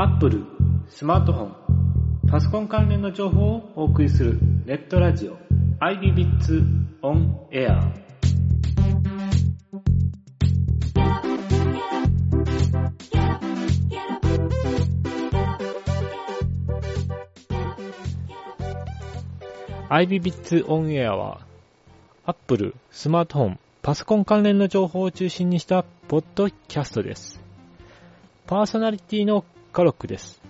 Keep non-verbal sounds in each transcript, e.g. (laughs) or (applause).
Apple スマートフォンパソコン関連の情報をお送りするネットラジオ iBits on Air アイビビッツオンエアは Apple スマートフォンパソコン関連の情報を中心にしたポッドキャストです。パーソナリティのカロックです。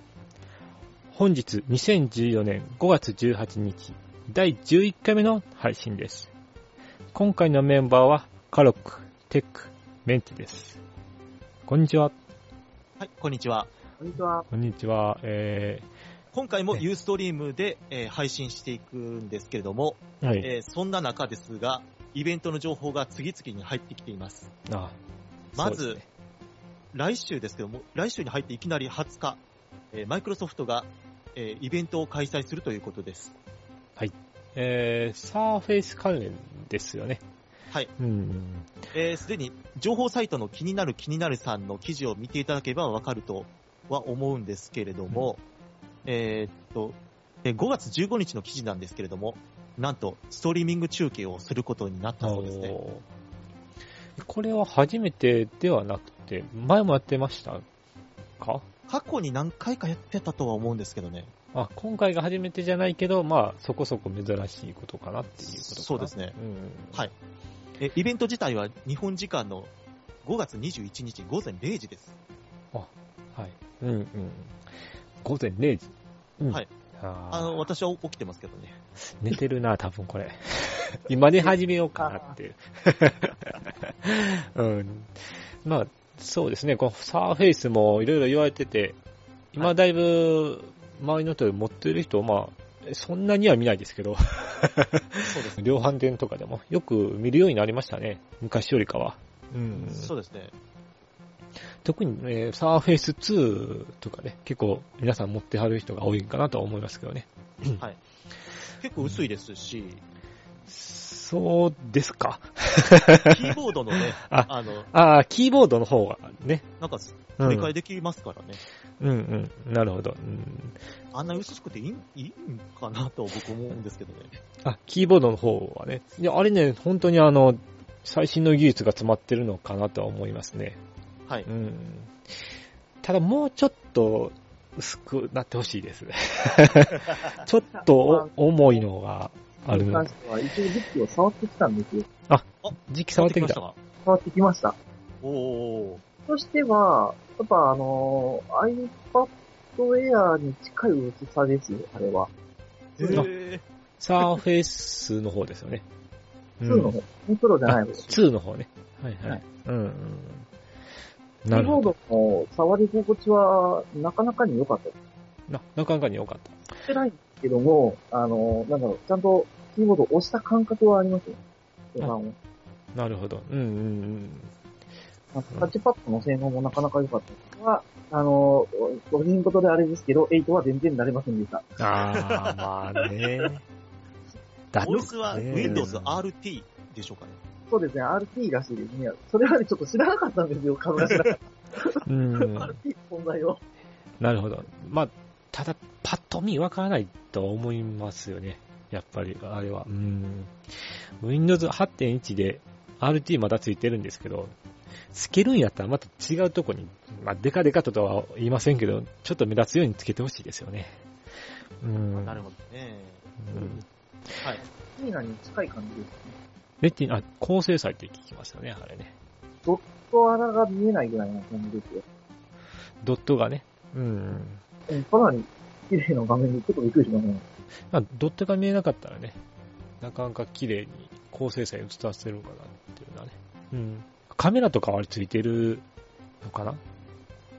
本日2014年5月18日第11回目の配信です。今回のメンバーはカロック、テック、メンテです。こんにちは。はい、こんにちは。こんにちは。こんにちは。え今回もねユーストリームで、えー配信していくんですけれども、ー、はい。えーそんな中ですが、イベントの情報が次々に入ってきています。あまずそうですね来週ですけども、来週に入っていきなり20日、えーマイクロソフトが、えーイベントを開催するということです。えー、サーフェイス関連ですよね。はい。うん。えーすでに情報サイトの気になる気になるさんの記事を見ていただければわかるとは思うんですけれども、えーっと、えー5月15日の記事なんですけれども、なんとストリーミング中継をすることになったそうですね。これは初めてではなくて、前もやってましたか？過去に何回かやってたとは思うんですけどね。あ、今回が初めてじゃないけど、まあ、そこそこ珍しいことかなっていうことかな。そうですね。うん。はいえイベント自体は日本時間の5月21日午前0時です。はい。うんうん。午前0時。うん、はい。あの、私は起きてますけどね。寝てるな、多分これ。(laughs) 今寝始めようかなっていう。(laughs) うん。まあ、そうですね。このサーフェイスもいろいろ言われてて、今だいぶ周りの人で持ってる人、まあ、そんなには見ないですけど、そうですね。(laughs) 量販店とかでもよく見るようになりましたね。昔よりかは。うん。そうですね。特に、えーサーフェイス2とかね、結構皆さん持ってはる人が多いかなとは思いますけどね。結構薄いですし、そうですか。キーボードのね、(laughs) ああの、ああ、キーボードの方がね。なんか、うん取り替えできますからね。うんうん。なるほど。うん、あんな薄くていいいいんかなと僕思うんですけどね。あ、キーボードの方はね。いや、あれね、本当にあの、最新の技術が詰まってるのかなとは思いますね。はい。うん。ただもうちょっと薄くなってほしいですね。(laughs) ちょっとお重いのがあるのに関。しては、一応実機を触ってきたんですよ。時期触ってきた。か？触ってきました。おおとしては、やっぱあのー、iPad Air に近い薄さですよ、あれは。ー。あへーサーフェイスの方ですよね。2の方。プロじゃない方。キ2の方ね。はいはい。はいうんうん。なーボーるほど。ドの触り心地は、なかなかに良かったです。な、なかなかに良かった。してないんですけども、あのー、なんだろう、ちゃんとキーボードを押した感覚はありますよ。ボタンを。なるほど。うんうんうん。あタッチパッドの性能もなかなか良かったですが、あのー、ロギンことであれですけど、8は全然慣れませんでした。ああ、まあね。(laughs) だ OS はね Windows RT でしょうかね。そうですね、RT らしいですね。それはね、ちょっと知らなかったんですよ、株が知らなかっうん。た。RT 存在を。なるほど。まあ、ただ、パッと見わからないと思いますよね。やっぱり、あれは。うん。Windows 8.1で RT まだついてるんですけど、つけるんやったらまた違うとこに、まあ、デカデカととは言いませんけど、ちょっと目立つようにつけてほしいですよね。うん。なるほどね。うんはい。ミーナに近い感じですね？レティあ、高精細って聞きましたね、あれね。と穴が見えないぐらいな感じですよ。ドットがね。うん。うんかなり綺麗な画面でちょっとびっくりしましたね。まあ、ドットが見えなかったらね、なかなか綺麗に高精細に映らせるのかなっていうのはね。うん。カメラとかはついてるのかな？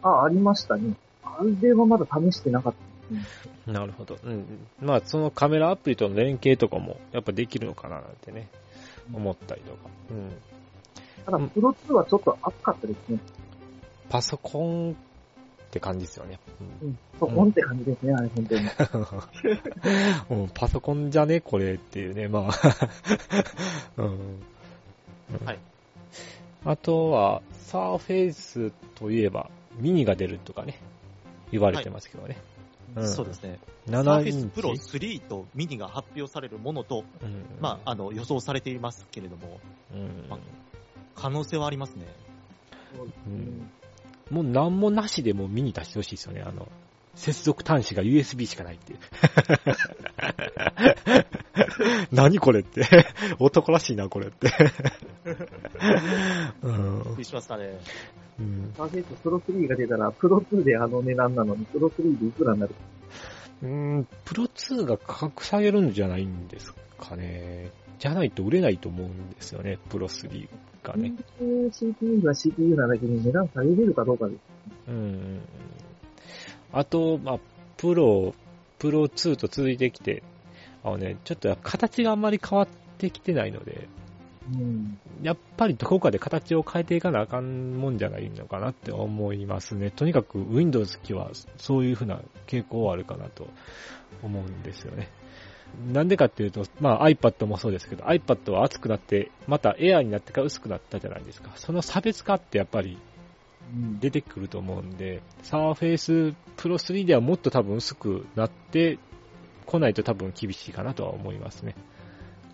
あ、ありましたね。あれはまだ試してなかったね。なるほど。うんうん。まあ、そのカメラアプリとの連携とかも、やっぱできるのかななんてね、思ったりとか。うん。ただ、うんプロ2はちょっと厚かったですね。パソコンって感じですよね。うん。そこんって感じですね、あれ、本当に。(laughs) うん、うんパソコンじゃねこれっていうね、まあ。(laughs) うん。はい。あとは、サーフェイスといえば、ミニが出るとかね。言われてますけどね。うんそうですね。7サーフェイスプロ3とミニが発表されるものと、うんまあ、あの、予想されていますけれども、うんま可能性はありますね。うんもう何もなしでも見に出してほしいですよね。あの、接続端子が USB しかないっていう。(laughs) 何これって。男らしいな、これって。(laughs) うんびっくりしますかね。うんサーフェイスプロ3が出たら、プロ2であの値段なのに、プロ3でいくらになる？うん、プロ2が価格下げるんじゃないんですかね。じゃないと売れないと思うんですよね、プロ3がね。CPU が CPU なだけに値段下げれるかどうかです。うん。あと、まあ、プロ、プロ2と続いてきて、あのね、ちょっと形があんまり変わってきてないので、うん。やっぱりどこかで形を変えていかなあかんもんじゃないのかなって思いますね。とにかく Windows 機はそういう風な傾向はあるかなと思うんですよね。なんでかっていうと、まあ iPad もそうですけど、iPad は熱くなって、また Air になってから薄くなったじゃないですか。その差別化ってやっぱりうん。出てくると思うんで、Surface Pro 3ではもっと多分薄くなってこないと多分厳しいかなとは思いますね。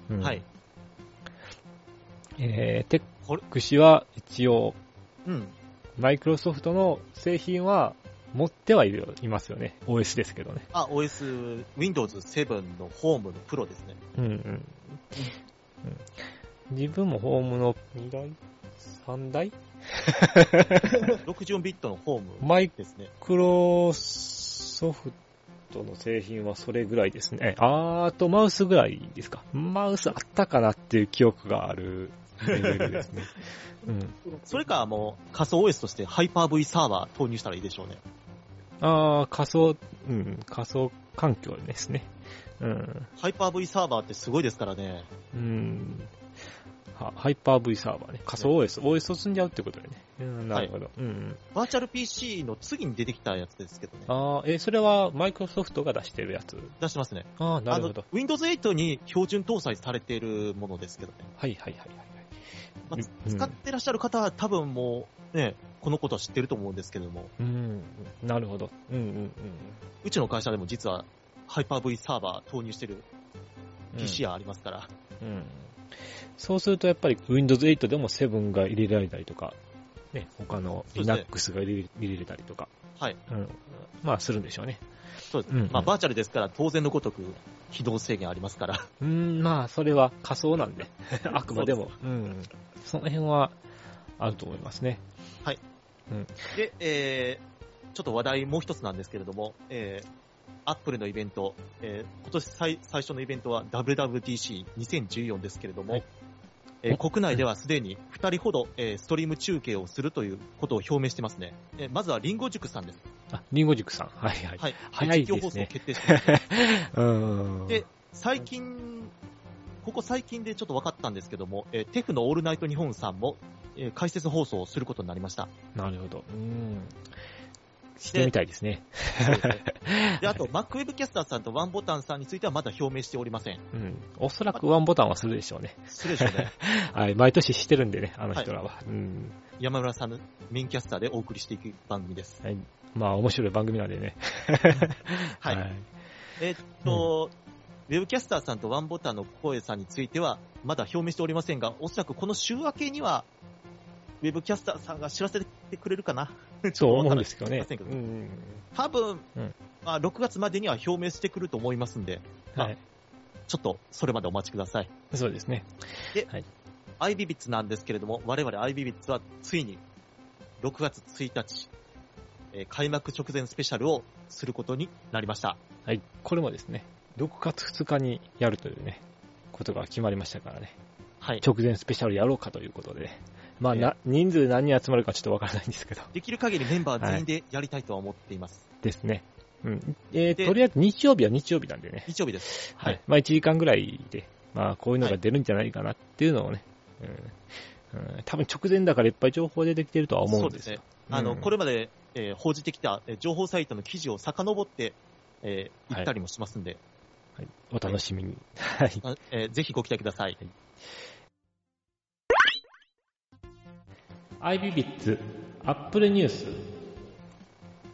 うんはい。。えー、テック氏は一応、うん。マイクロソフトの製品は持ってはいるいますよね。OS ですけどね。あ、OS、Windows 7のホームのプロですね。うんうん。うん自分もホームの2台 ?3 台？(laughs) 64ビットのホームマ (laughs) イですね。クロソフトの製品はそれぐらいですね。あーあとマウスぐらいですか。マウスあったかなっていう記憶があるレベルですね。うん。それかもう仮想 OS としてハイパー V サーバー投入したらいいでしょうね。ああ、仮想、うん、仮想環境ですね。うん。ハイパー V サーバーってすごいですからね。うん。はハイパー V サーバーね。仮想 OS。OS を積んじゃうってことだよね。うん、なるほど。うん。バーチャル PC の次に出てきたやつですけどね。ああ、え、それはマイクロソフトが出してるやつ？出してますね。ああ、なるほど。、Windows 8に標準搭載されているものですけどね。はいはいはいはいまあうん使ってらっしゃる方は多分もう、ね、このことは知ってると思うんですけれども、うん。なるほど。うんうんうちの会社でも実はハイパー V サーバー投入してるうん。PC がありますから、うん。そうするとやっぱり Windows 8でも7が入れられたりとか、ね、他の Linux が入れ入れれたりとか、はい。うん。まあするんでしょうね。そうです。うんうんまあ、バーチャルですから当然のごとく起動制限ありますから、うん、まあ、それは仮想なんで、あくまでも。うん。その辺はあると思いますね。で、えー、ちょっと話題もう一つなんですけれども、えー、アップルのイベント、えー、今年最最初のイベントは WWDC2014 ですけれども、はいえーお国内ではすでに2人ほど、えーストリーム中継をするということを表明してますね。えーまずはリンゴ塾さんです。あ、リンゴ塾さん。はいはい。はい。早いですね実況放送決定してます。(laughs) うん。で、最近、ここ最近でちょっと分かったんですけども、えーテフのオールナイト日本さんも、えー解説放送をすることになりました。なるほど。うん。してみたいですね。そうですねで、あと、MacWeb キャスターさんとワンボタンさんについてはまだ表明しておりません。うん。おそらくワンボタンはするでしょうね。するでしょうね。(laughs) はい。毎年してるんでね、あの人らは。うん。山村さんのメインキャスターでお送りしていく番組です。はい。まあ、面白い番組なんでね。はい。(laughs) えーっと、ウェブキャスターさんとワンボタンの声さんについては、まだ表明しておりませんが、おそらくこの週明けには、ウェブキャスターさんが知らせてくれるかな (laughs) そう思うんですけどね。うん。多分、うんまあ、6月までには表明してくると思いますんで、はい。ちょっとそれまでお待ちください。そうですね。IBBITS なんですけれども、我々 IBBITS はついに6月1日、えー開幕直前スペシャルをすることになりました。はい。これもですね、6月2日にやるというね、ことが決まりましたからね。はい。直前スペシャルやろうかということで。まあ、ええな、人数何人集まるかちょっとわからないんですけど。できる限りメンバー全員でやりたいとは思っています。ですね。うん。えーでとりあえず日曜日は日曜日なんでね。日曜日です。はい。。まあ1時間ぐらいで、まあこういうのが出るんじゃないかなっていうのをね、うんうん、多分直前だからいっぱい情報出てきてるとは思うんですよ。あの、うんこれまで、えー報じてきた、えー情報サイトの記事を遡って、えーはい行ったりもしますんで、はい、お楽しみに。はい。あえーぜひご期待ください。IBBITS、Apple News。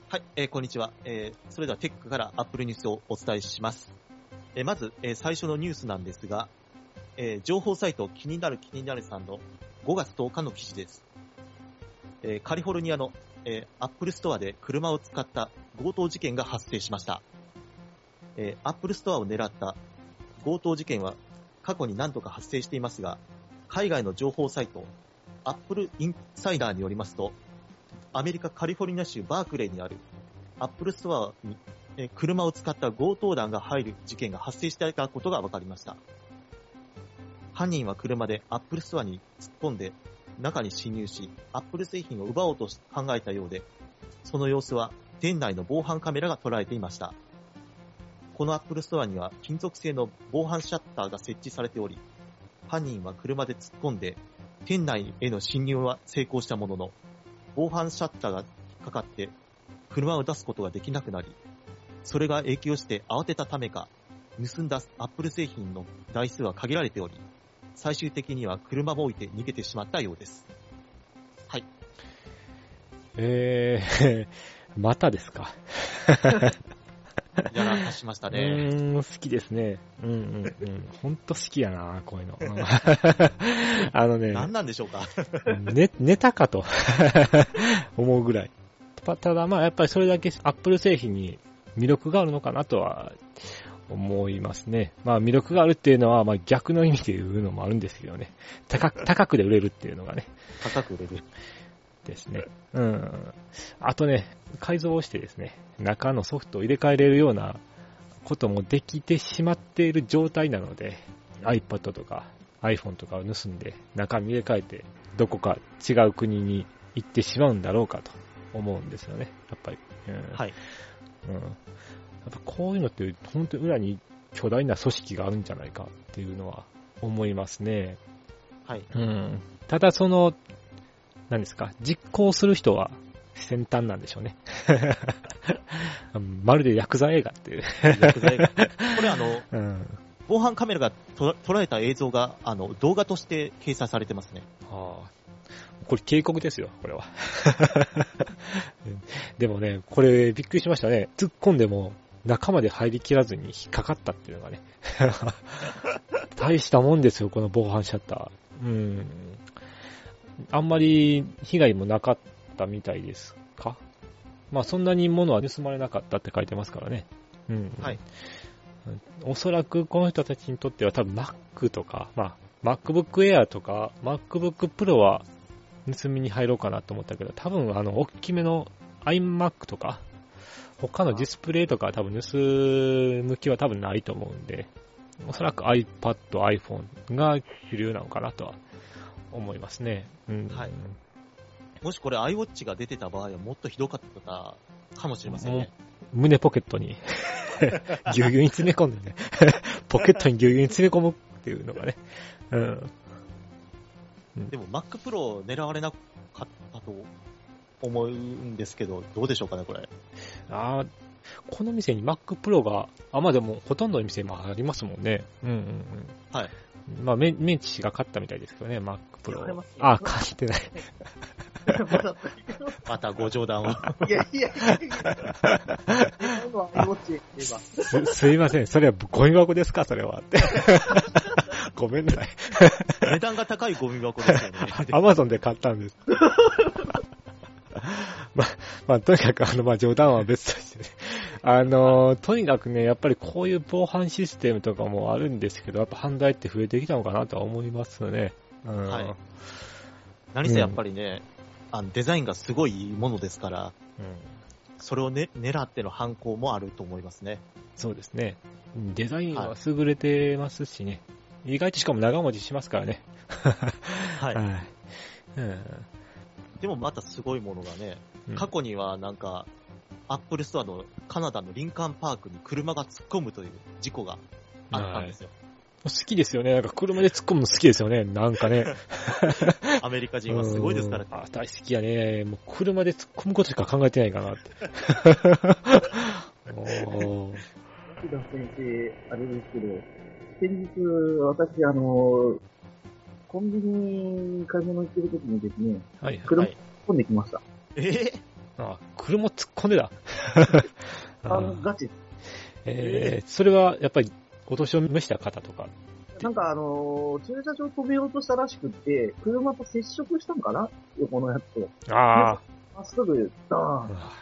はい、えーこんにちは。えーそれではテックからアップルニュースをお伝えします。えーまず、えー最初のニュースなんですが、えー情報サイト気になる気になるさんの5月10日の記事です。えーカリフォルニアの、えーアップルストアで車を使った強盗事件が発生しました。えーアップルストアを狙った強盗事件は過去に何度か発生していますが、海外の情報サイト、アップルインサイダーによりますと、アメリカカリフォルニア州バークレーにあるアップルストアにえー車を使った強盗団が入る事件が発生していたことが分かりました。犯人は車でアップルストアに突っ込んで中に侵入し、アップル製品を奪おうと考えたようで、その様子は店内の防犯カメラが捉えていました。このアップルストアには金属製の防犯シャッターが設置されており、犯人は車で突っ込んで店内への侵入は成功したものの、防犯シャッターが引っかかって車を出すことができなくなり、それが影響して慌てたためか、盗んだアップル製品の台数は限られており、最終的には車も置いて逃げてしまったようです。はい。えー、(laughs) またですか？(laughs) (laughs) やらかしましたうね。ーん、好きですね。うんうんうん。ほんと好きやな、こういうの。う (laughs) んあのね、何なんでしょうか？(laughs) ね、ネタかと思うぐらい。たただまあやっぱりそれだけアップル製品に魅力があるのかなとは思いますね。まあ魅力があるっていうのはまあ逆の意味で言うのもあるんですけどね。高く、高くで売れるっていうのがね、高く売れる。ですね。うん。あとね、改造をしてですね、中のソフトを入れ替えれるようなこともできてしまっている状態なので、iPad とか iPhone とかを盗んで中身入れ替えてどこか違う国に行ってしまうんだろうかと思うんですよね、やっぱり。うんはい。うん、やっぱこういうのって本当に裏に巨大な組織があるんじゃないかっていうのは思いますね。はい。うん。ただその、何ですか、実行する人は先端なんでしょうね。(laughs) まるでヤクザ映画っていう。(laughs) これあの、うん。防犯カメラがと捉えた映像が、あの、動画として掲載されてますね。ああこれ警告ですよ、これは。(laughs) でもね、これびっくりしましたね。突っ込んでも中まで入りきらずに引っかかったっていうのがね。大したもんですよ、この防犯シャッター。うん。あんまり被害もなかったみたいですか？まあそんなに物は盗まれなかったって書いてますからね。うん。はい。おそらくこの人たちにとっては多分 Mac とか、まあ MacBook Air とか MacBook Pro は盗みに入ろうかなと思ったけど、多分あの、大きめの iMac とか、他のディスプレイとかは多分盗む気は多分ないと思うんで、おそらく iPad、iPhone が主流なのかなとは思いますね。うん。はいもしこれ iWatch が出てた場合はもっとひどかったかもしれませんね。胸ポケットに (laughs) ぎゅうぎゅうに詰め込んでね、(laughs) ポケットにぎゅうぎゅうに詰め込むっていうのがね、うん。でも Mac Pro 狙われなかったと思うんですけど、どうでしょうかね、これ。あーこの店に Mac Pro が、あ、まあでもほとんどの店もありますもんね。うんうんうん。はい。まあメメンチ氏が買ったみたいですけどね、れ Pro ます。よあ、買ってない。またご冗談を。いやいやいやいや。す、すいません。それはゴミ箱ですか？それは。って。(laughs) ごめんなさい。値段が高いゴミ箱ですよね。(laughs) アマゾンで買ったんです。(laughs) まあ、まあ、とにかく、あの、まあ、冗談は別としてね。あの、とにかくね、やっぱりこういう防犯システムとかもあるんですけど、やっぱ犯罪って増えてきたのかなとは思いますね。うん。はい何せやっぱりね、あのデザインがすごいものですから、うん。それをね、狙っての犯行もあると思いますね。そうですね。デザインは優れてますしね。意外としかも長持ちしますからね。はい。(laughs) はい。うんでもまたすごいものがね、うん過去にはなんか、アップルストアのカナダのリンカーンパークに車が突っ込むという事故があったんですよ。好きですよね。なんか車で突っ込むの好きですよね。なんかね。(laughs) アメリカ人はすごいですからね。うんあ、大好きやね。もう車で突っ込むことしか考えてないかなって。(laughs) おー木田先生、あれですけど、先日、私、あの、コンビニに買い物行ってる時にですね、はい。車はい込んできました。えー？あ、車突っ込んでた？(laughs) あの、ガチ。えー、それはやっぱりお年を召した方とか？なんかあのー駐車場飛びようとしたらしくって、車と接触したんかな？横のやつと。あまっすぐ、ダーン。あ。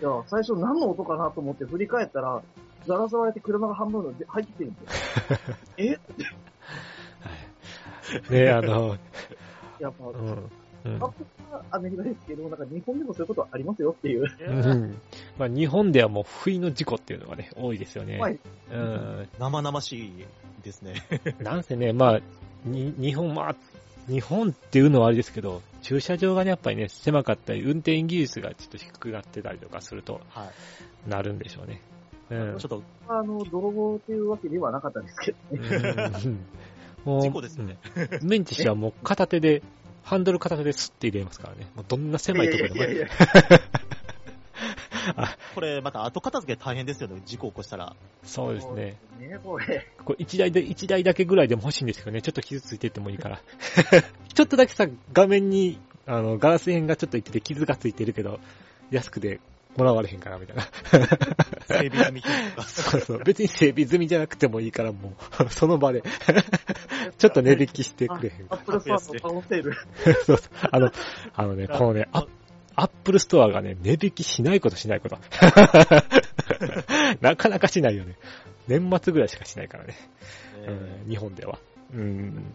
いや、最初何の音かなと思って振り返ったら、ガラス割れて車が半分で入ってきてるんですよ。(laughs) え？(laughs) ねあの、やっぱ、うん。うんアップはアメリカですけど、なんか日本でもそういうことありますよっていう。うんまあ、日本ではもう不意の事故っていうのがね、多いですよね。はいうん。生々しいですね。(laughs) なんせね、まあ、に日本、まあ、日本っていうのはあれですけど、駐車場がね、やっぱりね、狭かったり、運転技術がちょっと低くなってたりとかすると、はい。なるんでしょうね。うん。ちょっとあの、泥棒というわけではなかったですけどね。うん事故ですよね。うんメンチ氏はもう片手で、ハンドル片手でスッて入れますからね。もうどんな狭いところでもいやいやいや (laughs) これまた後片付け大変ですよね、事故起こしたら。そうですね。これ。これ一台で、一台だけぐらいでも欲しいんですけどね。ちょっと傷ついてってもいいから。(laughs) ちょっとだけさ、画面に、あの、ガラス片がちょっといってて傷がついてるけど、安くでもらわれへんかな、みたいな。整備済み。そうそう。別に整備済みじゃなくてもいいから、もう、(laughs) その場で、(laughs) ちょっと値引きしてくれへんかアップルストアと倒せる。(laughs) そうそう。あの、あのね、このね、アップルストアがね、値引きしないことしないこと。なかなかしないよね。年末ぐらいしかしないからね。うん、日本では。うん。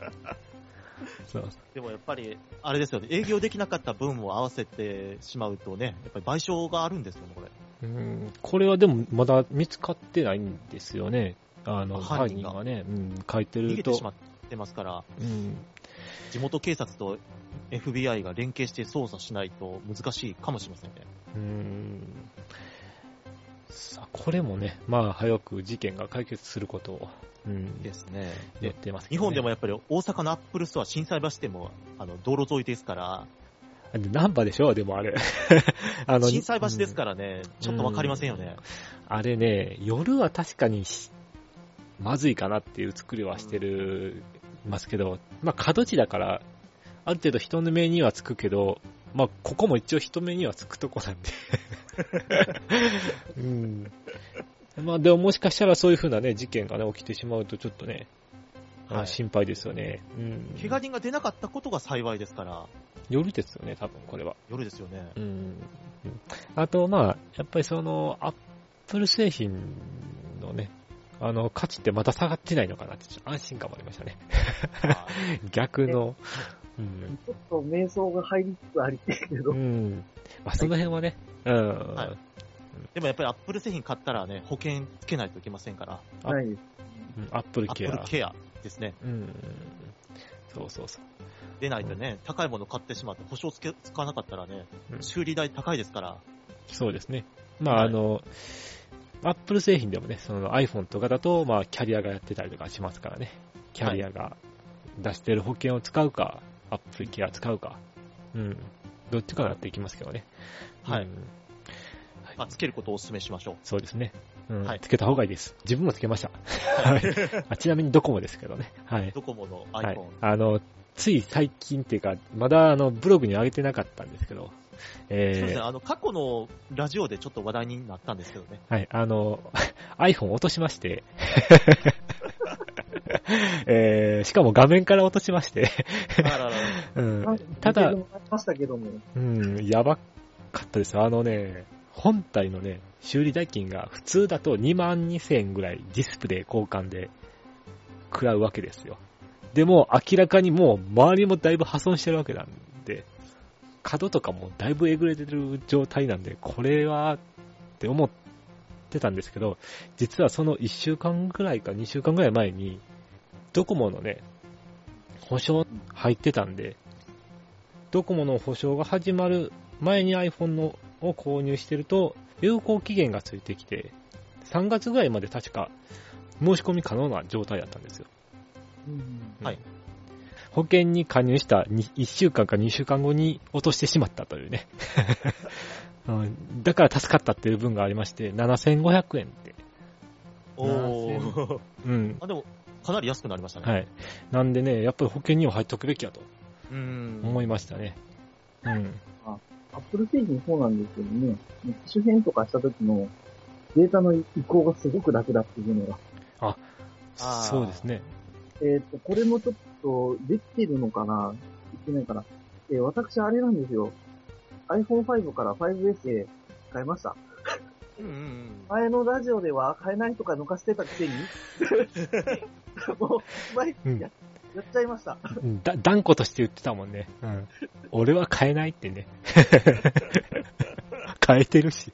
そうでもやっぱり、あれですよね、営業できなかった分を合わせてしまうとね、やっぱり賠償があるんですよね、これ。うん。これはでもまだ見つかってないんですよね。あの、犯人が犯人がね、うん、書いてると。逃げてしまってますから、うん。地元警察と FBI が連携して捜査しないと難しいかもしれませんね。うん。さあ、これもね、まあ、早く事件が解決することを、うん、ですね。やってますけ日本でもやっぱり大阪のアップルストア、心斎橋でもあの道路沿いですから、ナンバでしょ？でもあれ。(laughs) あ震災橋ですからね、ちょっとわかりませんよね。あれね、夜は確かにしまずいかなっていう作りはしてる、ますけど、まあ角地だから、ある程度人の目にはつくけど、まあここも一応人目にはつくとこなんで。(laughs) うん。まあでももしかしたらそういう風なね、事件がね、起きてしまうとちょっとね、あはい心配ですよね。うん。怪我人が出なかったことが幸いですから、夜ですよね、多分これは。夜ですよね。うん。うんあと、まあ、やっぱりその、アップル製品のね、あの、価値ってまた下がってないのかなって、ちょっと安心感もありましたね。あ (laughs) 逆の。うん。ちょっと瞑想が入りつつありてるけどう、ん。まあ、その辺はね、うん。はいでもやっぱりアップル製品買ったらね、保険つけないといけませんから、あないアップルアップケア。ルケアですね。うん。そうそうそう。でないとね、高いもの買ってしまって保証つけ、使わなかったらね、うん修理代高いですから、そうですね。まあ、はいあの、アップル製品でもね、その iPhone とかだと、まあ、キャリアがやってたりとかしますからね。キャリアが出してる保険を使うか、アップルケア使うか。うん。どっちかになっていきますけどね。はいうんまあ、つけることをお勧めしましょう。そうですね。うんはいつけた方がいいです。自分もつけました。(laughs) はい。あちなみにドコモですけどね。はい。ドコモのはい iPhone。。あの、つい最近っていうか、まだあの、ブログに上げてなかったんですけど、そうですね、えー、あの、過去のラジオでちょっと話題になったんですけどね。はい、あの、(laughs) iPhone 落としまして、(laughs) (laughs) えー、しかも画面から落としまして、あららら (laughs) うん、ただ見て、もらいましたけども、うん、やばかったです。あのね、本体のね、修理代金が普通だと2万2000円ぐらいディスプレイ交換で食らうわけですよ。でも明らかにもう周りもだいぶ破損してるわけなんで、角とかもだいぶえぐれてる状態なんで、これはって思ってたんですけど、実はその1週間ぐらいか2週間ぐらい前に、ドコモのね、保証入ってたんで、ドコモの保証が始まる前に iPhone のを購入してると、有効期限がついてきて、3月ぐらいまで確か申し込み可能な状態だったんですよ。うんはい保険に加入した1週間か2週間後に落としてしまったというね。(laughs) うんだから助かったっていう分がありまして、7500円って。おー。うん。あ、でも、かなり安くなりましたね。はい。なんでね、やっぱり保険には入っとくべきやとうーん。思いましたね。うん。アップル製品そうなんですけどね、機種変とかした時のデータの移行がすごく楽だっていうのが。あーそうですね。えっ、と、これもちょっとできてるのかな？できてないかなえー私あれなんですよ。iPhone5 から 5S へ変えました。うんうんうん。前のラジオでは変えないとか抜かしてたくせに、(laughs) (laughs) もう、前、うんややっちゃいました。うんだ、断固として言ってたもんね。うん。俺は変えないってね。(laughs) 変えてるし。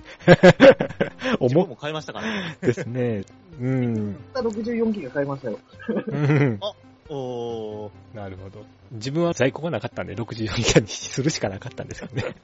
自分思も買いましたからね。うですね。うん。64ギガ買いましたよ。うんおー。なるほど。自分は在庫がなかったんで、64ギガにするしかなかったんですけどね。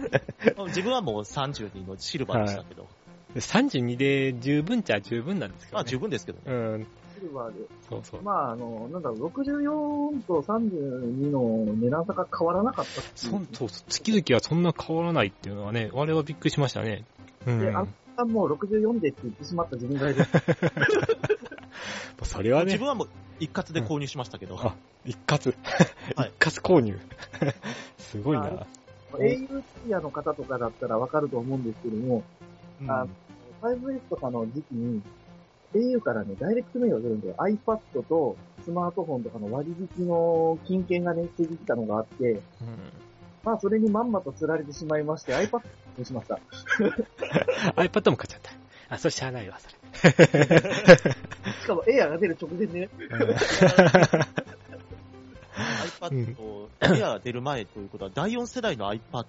(laughs) 自分はもう32のシルバーでしたけど。で32で十分っちゃ十分なんですけど、ね。まあ十分ですけどね。うん。シルバーで。そうそう。まあ、あの、なんだろう、64と32の値段差が変わらなかったっそんそうそう月々はそんな変わらないっていうのはね、我々はびっくりしましたね。うん。で、ああもう64でって言ってしまった自分がいる。(laughs) それはね自分、はもう一括で購入しましたけど。あ一括。(laughs) はい一括購入。(laughs) すごいあな。au ティアの方とかだったらわかると思うんですけども、うんあ 5S とかの時期に、au からね、ダイレクトメールが来るんで、iPad とスマートフォンとかの割引の金券がね、ついてきたのがあって、うんまあ、それにまんまと釣られてしまいまして、iPad にしました。(laughs) iPad も買っちゃった。あ、それしゃあないわ、それ。(laughs) しかも Air が出る直前でね、うん iPad と Air 出る前ということは、第4世代の iPad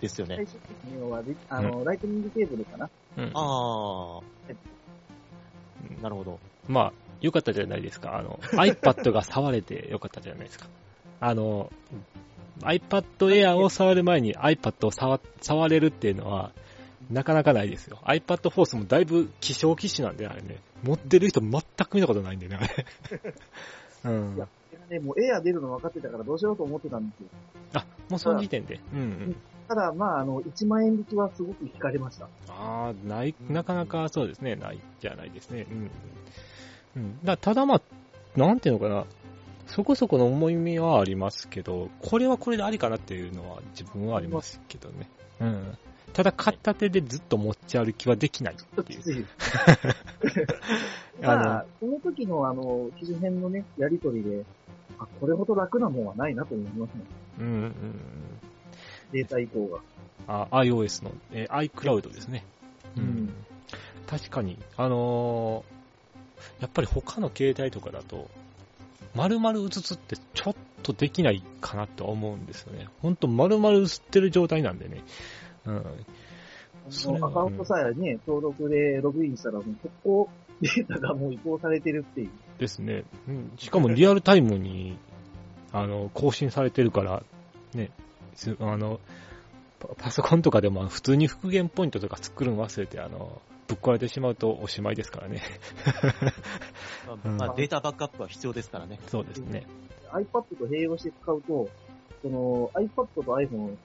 ですよね。最初的には、あの、ライトニングケーブルかな。うんああ。なるほど。まあ、よかったじゃないですか。あの、iPad が触れてよかったじゃないですか。(laughs) あの、iPad Air を触る前に iPad を触触れるっていうのは、なかなかないですよ。iPad Force もだいぶ希少機種なんで、あれね。持ってる人全く見たことないんでね、あれ。(laughs) うんいや。ね、もう Air 出るの分かってたからどうしようと思ってたんですよ。あ、もうその時点で。うんうん。ただ、まあ、あの、1万円引きはすごく惹かれました。ああ、ない、なかなかそうですね、ないじゃないですね。うん。うん。だただまあ、なんていうのかな、そこそこの重い目はありますけど、これはこれでありかなっていうのは自分はありますけどね。うん。ただ、片手でずっと持ち歩きはできないっていう。ちょっときつい。(laughs) あまのあ、その時のあの、機種編のね、やりとりで、あ、これほど楽なもんはないなと思いますね。うんうんうん。データ移行が。あ、iOS の、えー iCloud ですね。うん確かに、あのーやっぱり他の携帯とかだと、丸々映すってちょっとできないかなとは思うんですよね。ほんと丸々映ってる状態なんでね。うん。それはアカウントさえね、登録でログインしたら、もう速攻データがもう移行されてるっていう。ですね。うん。しかもリアルタイムに、あの、更新されてるから、ね、すあの、パパソコンとかでも普通に復元ポイントとか作るの忘れて、あの、ぶっ壊れてしまうとおしまいですからね。まあうんまあ、データバックアップは必要ですからね。そうですね。iPad と併用して使うと、その iPad と iPhone、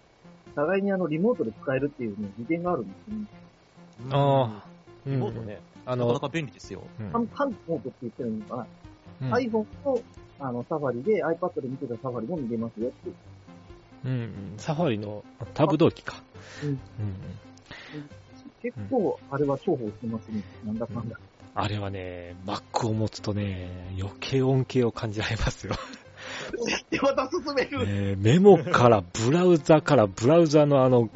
互いにあのリモートで使えるっていうね、利点があるんですね。ああ、リモートね、あの、なかなか便利ですよ。うん半半リモートって言ってるのかな。うん iPhone とあのサファリで iPad で見てたサファリも見れますよっていう。うんうん、サファリのタブ同期か。うんうん結構、あれは重宝してますね。なんだかんだ。あれはね、Mac を持つとね、余計恩恵を感じられますよ。やってまた進めるねメモから、ブラウザから、ブラウザのあの、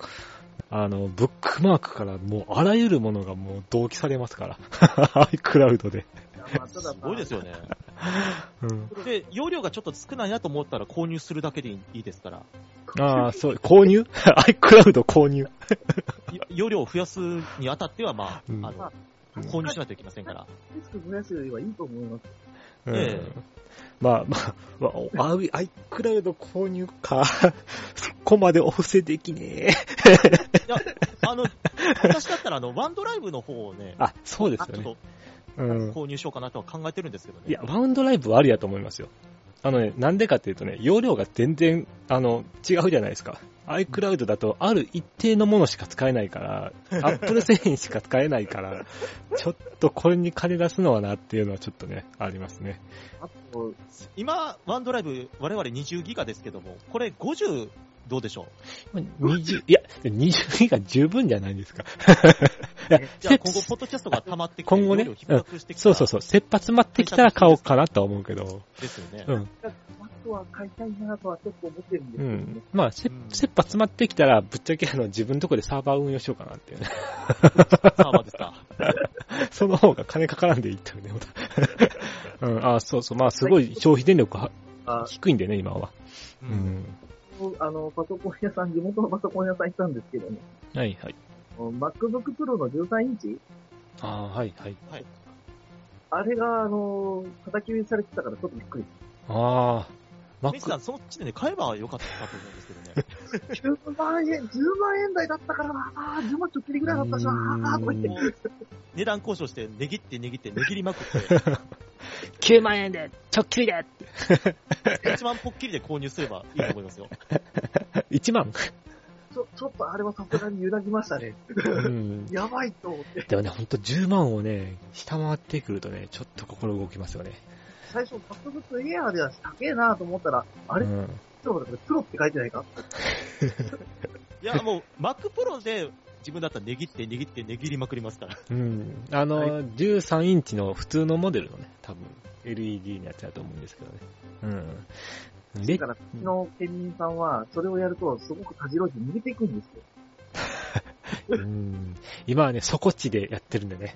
あの、ブックマークから、もうあらゆるものがもう同期されますから。(laughs) iCloud で。まあただすごいですよね。うん。で、容量がちょっと少ないなと思ったら購入するだけでいいですから、ああ、そう、購入 (laughs) ?iCloud 購入。い容量を増やすにあたっては、まあ、うんあの、購入しないといけませんから。リスク増やすよりはいいと思います。うんええまあまあ、まあ、あ iCloud 購入か。(laughs) そこまでお布施できねえ。いや、あの、私だったら、あの、ワンドライブの方をね、あ、そうですあちょっよね。とうん。購入しようかなとは考えてるんですけどね。いや、ワウンドライブはありやと思いますよ。あのね、なんでかっていうとね、容量が全然、あの、違うじゃないですか。iCloud だと、ある一定のものしか使えないから、(laughs) Apple 製品しか使えないから、ちょっとこれに金出すのはなっていうのはちょっとね、ありますね。あと、今、ワンドライブ、我々20ギガですけども、これ50どうでしょまあ20、いや、20ギガ十分じゃないですか。いやうじゃあ今後、ポッドキャストが溜まってきて、今後ね容量逼迫してきたそうそうそう、切羽詰まってきたら買おうかなとは思うけど、ですよね。うん。Mac は買いたいなとはちょっと思ってるんですけどね。うん。まあ、せうん切羽詰まってきたら、ぶっちゃけあの、自分のとこでサーバー運用しようかなっていうね。サーバーですか。(laughs) その方が金かからんでいいっていうね、うん、あ、そうそう、まあ、すごい消費電力はあ低いんでね、今は。う。うんん。あの、パソコン屋さん、地元のパソコン屋さん行ったんですけどね、はいはい。MacBook Pro の13インチ？ああ、はいはい。あれが、あの、叩き売りされてたからちょっとびっくり。ああ、メイさん、その時点で買えばよかったと思うんですけどね。10万円、10万円台だったからな、あー10万ちょっきりぐらいだったしな、あーとか言って。値段交渉して、値切って値切って値切りまくって、(laughs) 9万円で、ちょっきりで一番ポッキリで購入すればいいと思いますよ。(laughs) !1 万？ちょ、ちょっとあれはさすがに揺らぎましたね。うん。やばいと思って。でもね、ほんと10万をね、下回ってくるとね、ちょっと心動きますよね。最初、MacBook Air では高えなと思ったら、あれ、うん。プロって書いてないか？いや、もう、Mac Pro で自分だったら値切って値切って値切りまくりますから。うん。あの、は13インチの普通のモデルのね、多分、LED のやつだと思うんですけどね。うん。でだ、から、うちの県民さんは、それをやると、すごくたじろいて逃げていくんですよ。(laughs) うん。今はね、底地でやってるんでね。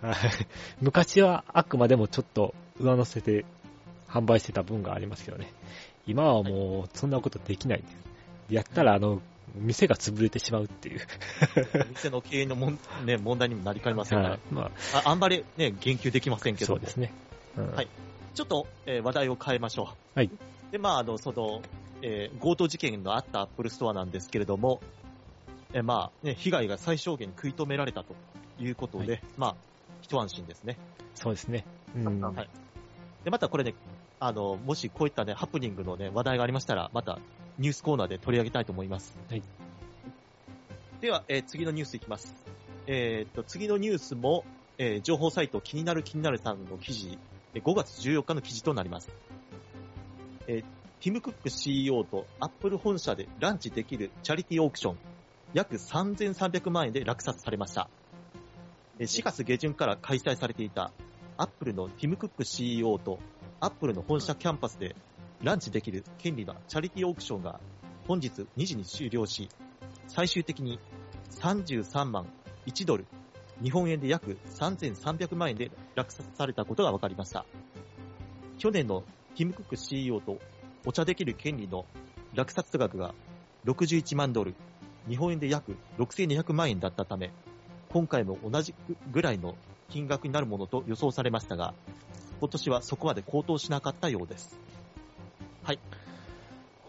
はい昔はあくまでもちょっと上乗せて販売してた分がありますけどね。今はもう、そんなことできないんです。やったら、あの、店が潰れてしまうっていう。(laughs) 店の経営のもん、ね、問題にもなりかねませんからはい。まあ、ああんまりね、言及できませんけどもそうですね。うんはいちょっと、えー話題を変えましょう。はい。で、まあ、あの、その、えー強盗事件のあったアップルストアなんですけれども、えーまあ、ね、被害が最小限に食い止められたということで、はまあ、一安心ですね。そうですね。うん。ははいで、またこれね、あの、もしこういったね、ハプニングのね、話題がありましたら、またニュースコーナーで取り上げたいと思います。はい。では、えー次のニュースいきます。えーっと、次のニュースも、えー情報サイト気になる気になるさんの記事、えー5月14日の記事となります。えーティム・クック CEO とアップル本社でランチできるチャリティーオークション、約3300万円で落札されました。えー4月下旬から開催されていたアップルのティム・クック CEO とアップルの本社キャンパスでランチできる権利のチャリティーオークションが本日2時に終了し、最終的に33万1ドル、日本円で約3300万円で落札されたことが分かりました。去年のティム・クック CEO とお茶できる権利の落札額が61万ドル、日本円で約6200万円だったため、今回も同じぐらいの金額になるものと予想されましたが、今年はそこまで高騰しなかったようです。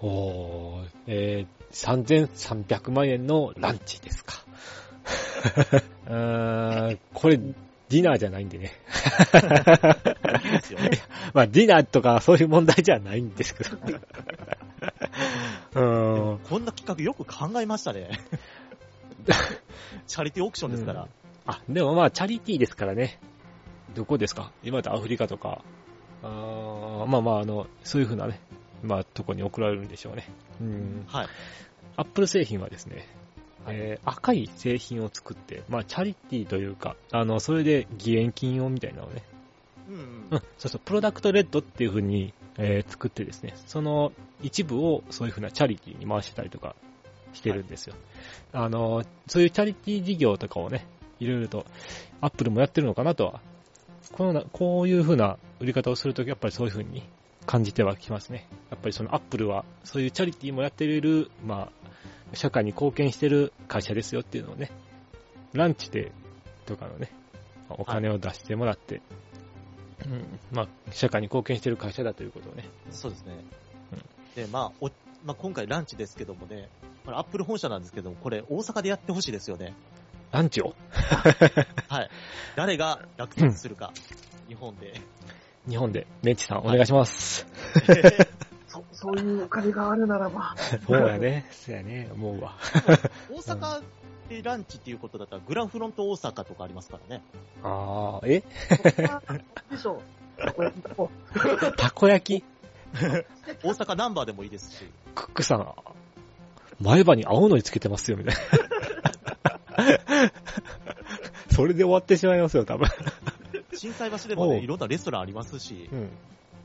おー、えー、3300万円のランチですか。(laughs) うーん、これ、ディナーじゃないんでね。(laughs) まあ、ディナーとかそういう問題じゃないんですけど。(laughs) うーん。こんな企画よく考えましたね。チャリティーオークションですから。あ、でもまあ、チャリティーですからね。どこですか？今だとアフリカとか。あーまあまあ、あの、そういうふうなね、まあ、とこに送られるんでしょうね。うん。はい。アップル製品はですね、はいえー赤い製品を作って、まあ、チャリティーというか、あの、それで義援金をみたいなのをね、うん、うん、そうそう、プロダクトレッドっていう風に、えー作ってですね、その一部をそういう風なチャリティーに回してたりとかしてるんですよ。あの、そういうチャリティー事業とかをね、いろいろと、アップルもやってるのかなとは、このな、こういう風な売り方をするとき、やっぱりそういう風に感じてはきますね。やっぱりそのアップルは、そういうチャリティーもやってる、まあ、社会に貢献してる会社ですよっていうのをね、ランチで、とかのね、お金を出してもらって、うん、まあ、社会に貢献してる会社だということをね。そうですね。で、まあ、おまあ、今回ランチですけどもね、これアップル本社なんですけども、これ大阪でやってほしいですよね。ランチを？はい。誰が落札するか、日本で。日本で、メンチさんお願いします。そ、そういうお金があるならば、(laughs) そうやね。そうやね。思うわ。(laughs) 大阪でランチっていうことだったら、グランフロント大阪とかありますからね。あー、え？でしょう。(laughs) たこ焼き？大阪ナンバーでもいいですし、クックさん。前歯に青のりつけてますよ、みたいな。それで終わってしまいますよ、多分。震災橋でもね、いろんなレストランありますし、うん。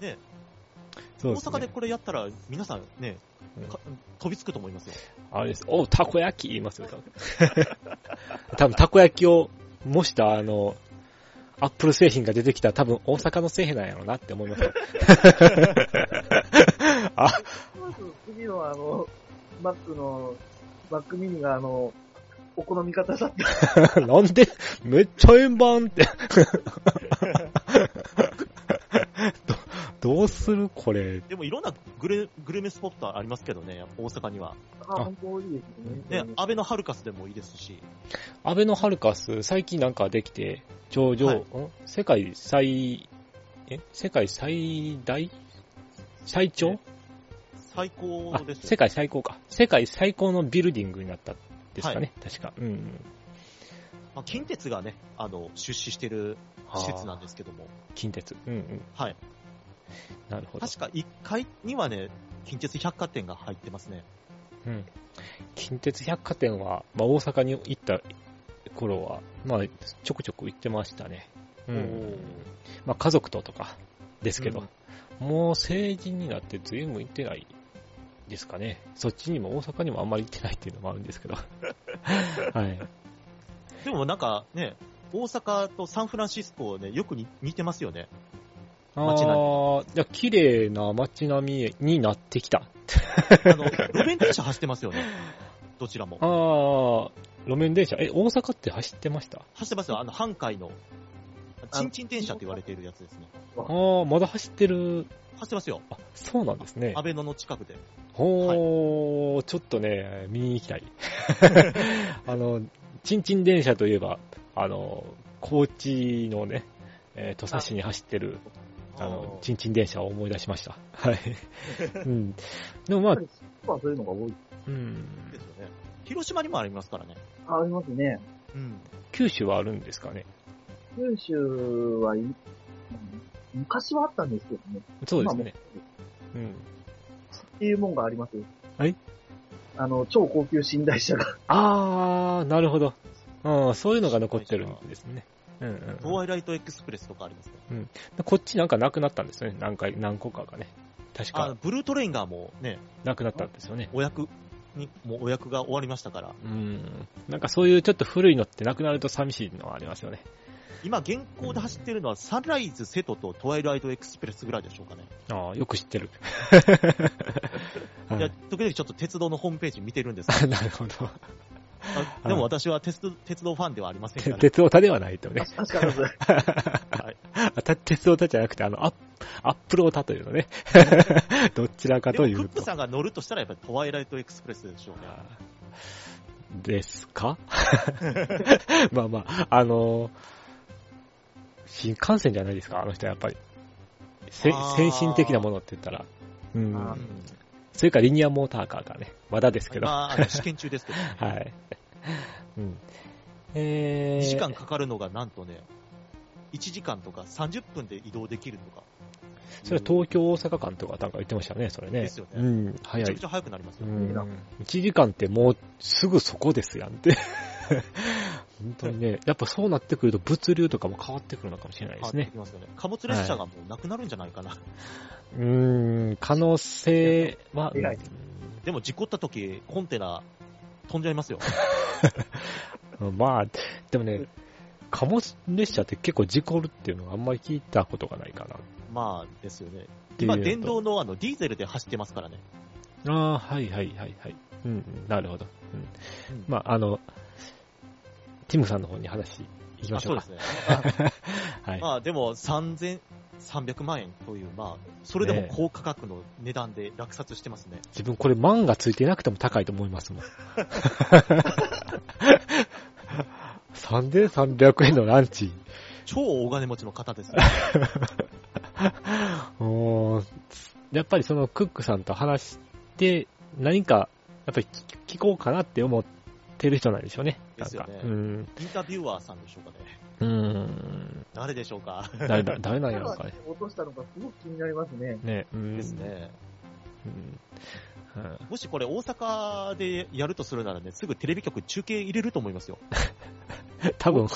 ね大そうですね。阪でこれやったら、皆さんねうん、か飛びつくと思いますよ。あれです。おたこ焼き言いますよ、多分。多分、たこ焼きを模した、あの、アップル製品が出てきたら多分大阪の製品なんやろうなって思いますよ。(laughs) あ、次のあの、マックの、マックミニがあの、お好み方だった。(laughs) なんで、めっちゃ円盤って。どどうするこれ。でもいろんなグレグルメスポットありますけどね、大阪には。あ、本当いいですね。ね、アベノハルカスでもいいですし、アベノハルカス、最近なんかできて、頂上、はいん？世界最、え？世界最大？最長？最高あですよ世界最高か。世界最高のビルディングになったですかね、確か。うん。まあ、近鉄がね、あの、出資してる施設なんですけども、近鉄。うんうん。はい。なるほど。確か1階にはね、近鉄百貨店が入ってますね。うん。近鉄百貨店は、まあ、大阪に行った頃は、まあ、ちょくちょく行ってましたね。うん。まあ、家族ととかですけど、もう成人になって随分行ってないですかね。そっちにも大阪にもあんまり行ってないっていうのもあるんですけど。(laughs) はい。でもなんかね、大阪とサンフランシスコね、よくに似てますよね。街並みああ、じゃあ綺麗な街並みになってきた。あの、路面電車走ってますよね。(laughs) どちらも。ああ、路面電車。え、大阪って走ってました？走ってますよ。あの、阪海の、チンチン電車って言われているやつですね。ああ、まだ走ってる。走ってますよ。あ、そうなんですねア。ベノの近くで。ほー、ちょっとね、見に行きたい。(laughs) あの、チンチン電車といえば、あの、高知のね、えー土佐市に走ってる、あの、チンチン電車を思い出しました。はい。(laughs) うん。でもまあ、まあそういうのが多い。うん、ですよね。広島にもありますからね。あ、ありますね。うん。九州はあるんですかね？九州は昔はあったんですけどね。そうですね。うん。っていうもんがありますよ。はいあの、超高級寝台車が。あー、なるほど。うん、そういうのが残ってるんですね。うんうんトワイライトエクスプレスとかありますね。こっちなんかなくなったんですよね。何回、何個かがね。確あか、ブルートレインがもうね、なくなったんですよね。お役に、もうお役が終わりましたから、うん。なんかそういうちょっと古いのってなくなると寂しいのはありますよね。今現行で走ってるのはサンライズ瀬戸とトワイライトエクスプレスぐらいでしょうかね。ああ、よく知ってる。(laughs) いやはい、時々ちょっと鉄道のホームページ見てるんですけど、(laughs) なるほど。あでも私は鉄道鉄道ファンではありませんから、(laughs) 鉄オタではないとね。確かにそう。あた鉄オタじゃなくて、あの、アッアップルオタというのね。どちらかでというと。もクックさんが乗るとしたらやっぱりトワイライトエクスプレスでしょうね。ですか？まあまあ、あの新幹線じゃないですか、あの人はやっぱり。先進的なものって言ったら。うん。それからリニアモーターカーがね、まだですけど。はまあ、試験中ですけど、(laughs) い。うん。えー、2時間かかるのがなんとね、1時間とか30分で移動できるとか。それは東京大阪間とかなんか言ってましたね、それね。ですよねうん、め早いちゃくち。ゃ早くなりますようね。ん。1時間ってもうすぐそこですやんって。本当にね、やっぱそうなってくると物流とかも変わってくるのかもしれないですねすよね。貨物列車がもうなくなるんじゃないかな。うーん、可能性は、でも事故った時、コンテナ飛んじゃいますよ。う (laughs) んまあ、でもね、貨物列車って結構事故るっていうのはあんまり聞いたことがないかな。まあ、ですよね。今、電動のあの、ディーゼルで走ってますからね。ああ、はいはいはいはい。うん、うんなるほど。うん。うんまあ、あの、ティムさんの方に話行きまあしょそううかで。すね。(laughs) はい。まあ、でも、3300万円という、まあ、それでも高価格の値段で落札してますね。自分これ万がついてなくても高いと思いますもん。(laughs) 3300円のランチ。超大金持ちの方ですね。(laughs) やっぱりそのクックさんと話して、何か、やっぱり聞聞こうかなって思ってる人なんでしょうね。ですよねなんかうん。インタビュアーさんでしょうかね。うーん。誰でしょうか。誰だ、誰なんやろうかね。落としたのがすごく気になりますね。ね、うん。ですね。うん。うんもしこれ大阪でやるとするならね、すぐテレビ局中継入れると思いますよ。(laughs) 多分、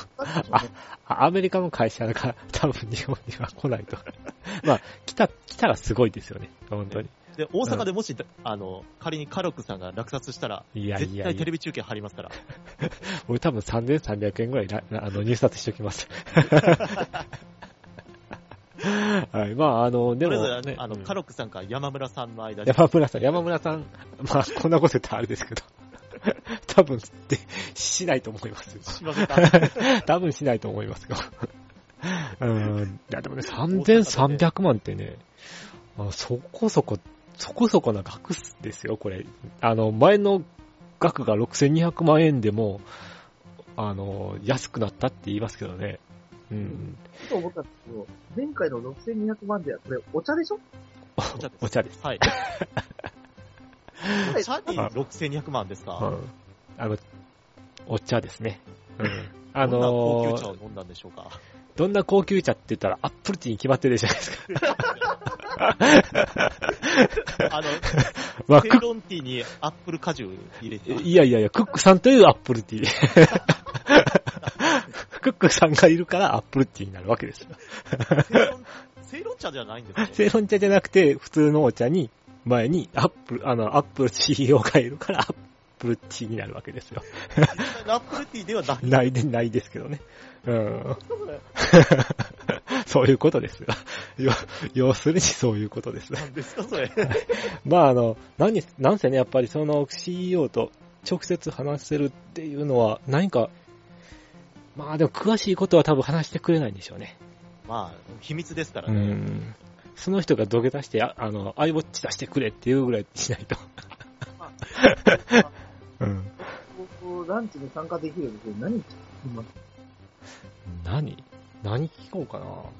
アメリカの会社が多分日本には来ないと。(laughs) まあ、来た、来たらすごいですよね。本当に。で、大阪でもし、あの、仮にカロックさんが落札したら、いやい絶やいや対テレ。ビ中継貼りますから。(laughs) 俺多分3300円ぐらいら (laughs) あの入札しておきます。(laughs) はい。まあ、あの、でも、あえずあの、うんカロックさんか山村さんの間に、山村さん、山村さん、まあ、こんなこと言ったらあれですけど、多分、で、しないと思いますよ。しませんか？多分しないと思いますよ。うん。いや、でもね、3300万ってね、あそこそこ、そこそこな額ですよ、これ。あの、前の額が6200万円でも、あの、安くなったって言いますけどね。うん。ふと思ったんですけど、前回の6200万では、これ、お茶でしょ？お茶ですお茶です。はい。(laughs) お茶に6200万ですか、うん。あの、お茶ですね。うん。あ (laughs) どんな高級の茶を飲んだんでしょうか？どんな高級茶って言ったら、アップルティーに決まってるじゃないですか。あの、まあ、セイロンティーにアップル果汁入れて、ッいやいやいや、クックさんというアップルティー。(laughs) クックさんがいるからアップルティーになるわけですよ。セイロン茶じゃないんですね。セイロン茶じゃなくて、普通のお茶に、前にアップル、あの、アップル CEO がいるから、アップルティーになるわけですよ。ップルティーではない。ないで、ないですけどね。うん。(laughs) そういうことですよ。よ要するにそういうことです。なんですか、それ。まああの、何、なんせね、やっぱりその CEO と直接話せるっていうのは、何か、まあでも詳しいことは多分話してくれないんでしょうね。まあ、秘密ですからうね。ん。その人が土下座して、ああの、iWatch 出してくれっていうぐらいしないと。うん。僕、ランチに参加できるんですけど、何聞きます？何？何聞こうかな？も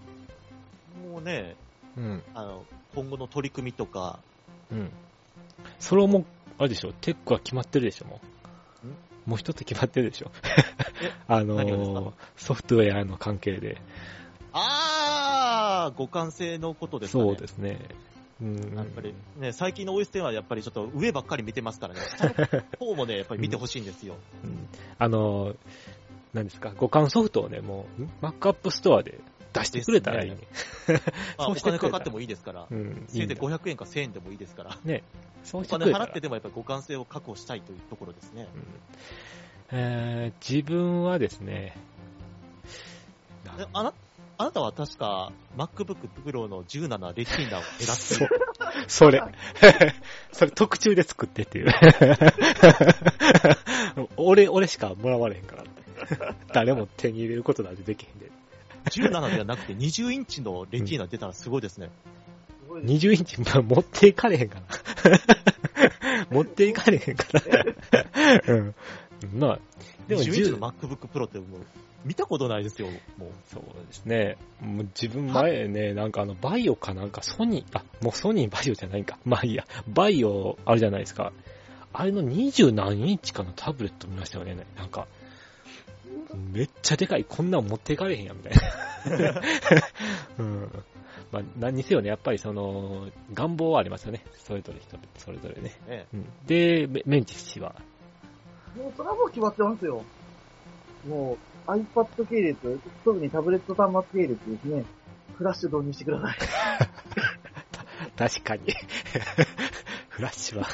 うね、うん。あの、今後の取り組みとか、うん。それはもう、あれでしょ、テックは決まってるでしょ、もう。もう一つ決まってるでしょ？(laughs) あのソフトウェアの関係で。あー、互換性のことですかね。そうですね。うん。やっぱりね、最近の OS10 はやっぱりちょっと上ばっかり見てますからね、(laughs) 方もね、やっぱり見てほしいんですよ。うんあのー、何ですか、互換ソフトをね、もう、ん？マックアップストアで出してくれたらいいね。ま (laughs) あ、お金かかってもいいですから、うん。せいぜいいいんだ500円か1000円でもいいですから、ね。そうしてくれたら金払ってでもやっぱり互換性を確保したいというところですね。うんえー自分はですね、であなあなたは確か MacBook Pro の17 Retina を狙ってる。それ。(laughs) それ特注で作ってっていう。(laughs) 俺、俺しかもらわれへんからって。誰も手に入れることなんてできへんで。17ではなくて20インチのレティーナ出たらすごいですね。すごいです20インチ、まあ持っていかれへんから。持っていかれへんから。(laughs) うん。まあ、でも20インチの10 MacBook Pro ってもう見たことないですよ、もう。そうですね。もう自分前ね、なんかあの、バイオかなんかソニー、あ、もうソニーバイオじゃないんか。まあいいや。バイオあるじゃないですか。あれの20何インチかのタブレット見ましたよね。なんか、めっちゃでかい。こんなん持っていかれへんやん、みたいな。(laughs) うん。まあ、何にせよね、やっぱりその、願望はありますよね。それぞれ人、それぞれね。ね、うん。で、メメンチ氏は、もうそれはもう決まってますよ。もう iPad 系列、特にタブレット端末系列ですね。フラッシュ導入してください。(laughs) 確かに。(laughs) フラッシュは、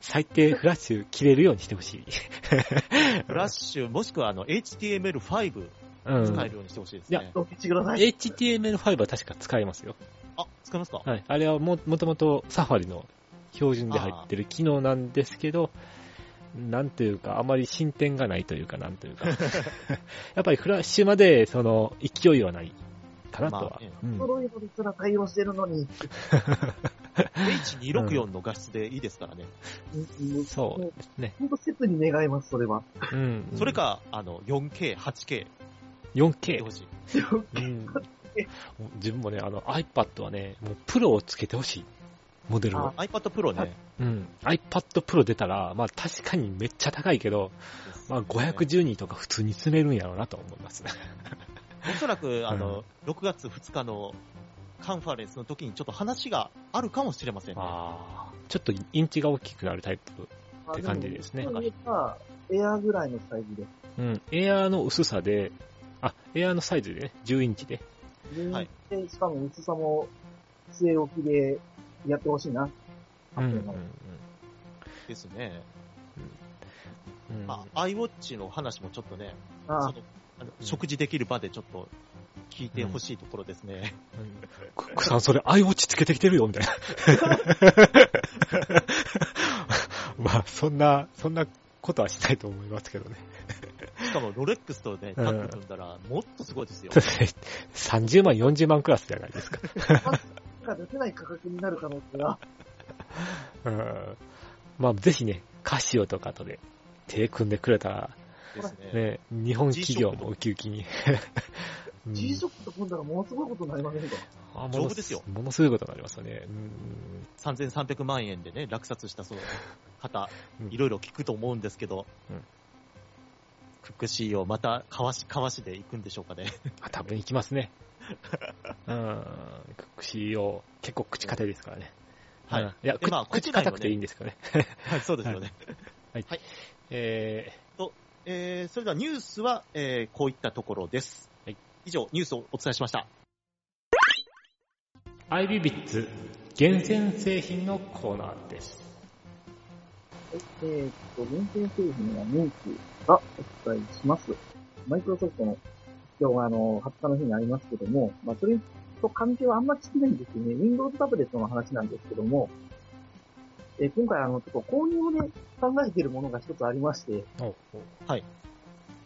最低フラッシュ切れるようにしてほしい。フラッシュ、もしくはあの HTML5 うん。使えるようにしてほしいですいやね。導入してください。HTML5 は確か使えますよ。あ、使いますか？はい。あれはも、もともとサファリの標準で入ってる機能なんですけど、なんというか、あまり進展がないというか、なんというか。(laughs) やっぱりフラッシュまで、その、勢いはないかなとは。まあねうん揃いのですら対応してるのに。H264 の画質でいいですからね。そうですね。ほんと切に願います、それは。うん。それ、か、あの、4K、8K で 4K ほ。しい。うん。自分もね、あの iPad はね、もうプロをつけてほしい。モデルを。iPad Pro ね。うん。iPad Pro 出たら、まあ確かにめっちゃ高いけど、まあ512とか普通に積めるんやろうなと思います。(laughs) おそらく、あの、6月2日のカンファレンスの時にちょっと話があるかもしれませんね。ああ、ちょっとインチが大きくなるタイプ。って感じですねあもそういえばエアーぐらいのサイズで。うん。エアーの薄さで、あ、エアーのサイズでね、10インチで。はいで、しかも薄さも据え置きでやってほしいな。うん。うん発表のですね。うん。まあ、iWatch の話もちょっとね、そあのあの食事できる場でちょっと聞いてほしいところですね。うんクックさん、それ iWatch つけてきてるよ、みたいな。(laughs) まあ、そんな、そんなことはしないと思いますけどね。しかもロレックスとね、タッグ組んだら、もっとすごいですよ。30万、40万クラスじゃないですか。(laughs) が出せない価格になる可能性が。うん。まあ、ぜひね、カシオとかとで手組んでくれたら、ですね。ね、日本企業もウキウキに。う (laughs) ん G ショックと組んだらものすごいことになりませんか？あもの丈夫ですよものすごいことになりますよね。うん3300万円でね、落札したその方うん、いろいろ聞くと思うんですけど、うんクック CEO またかわし、かわしで行くんでしょうかね。あ、多分行きますね。うん。クック CEO、結構口堅いですからね。はいうんいや、でまあ口口国内のね堅くていいんですけどね。はい、そうですよね。ええー、それではニュースは、えー、こういったところです。はい以上、ニュースをお伝えしました。ー、アイビビッツ厳選製品のコーナーです。えーっと、限定製品のニュースがお伝えします。マイクロソフトの今日はあの、20日の日にありますけども、まあ、それと関係はあんまりしてないんですよね。Windows タブレットの話なんですけども、えー今回あの、ちょっと購入をね、考えているものが一つありまして、おう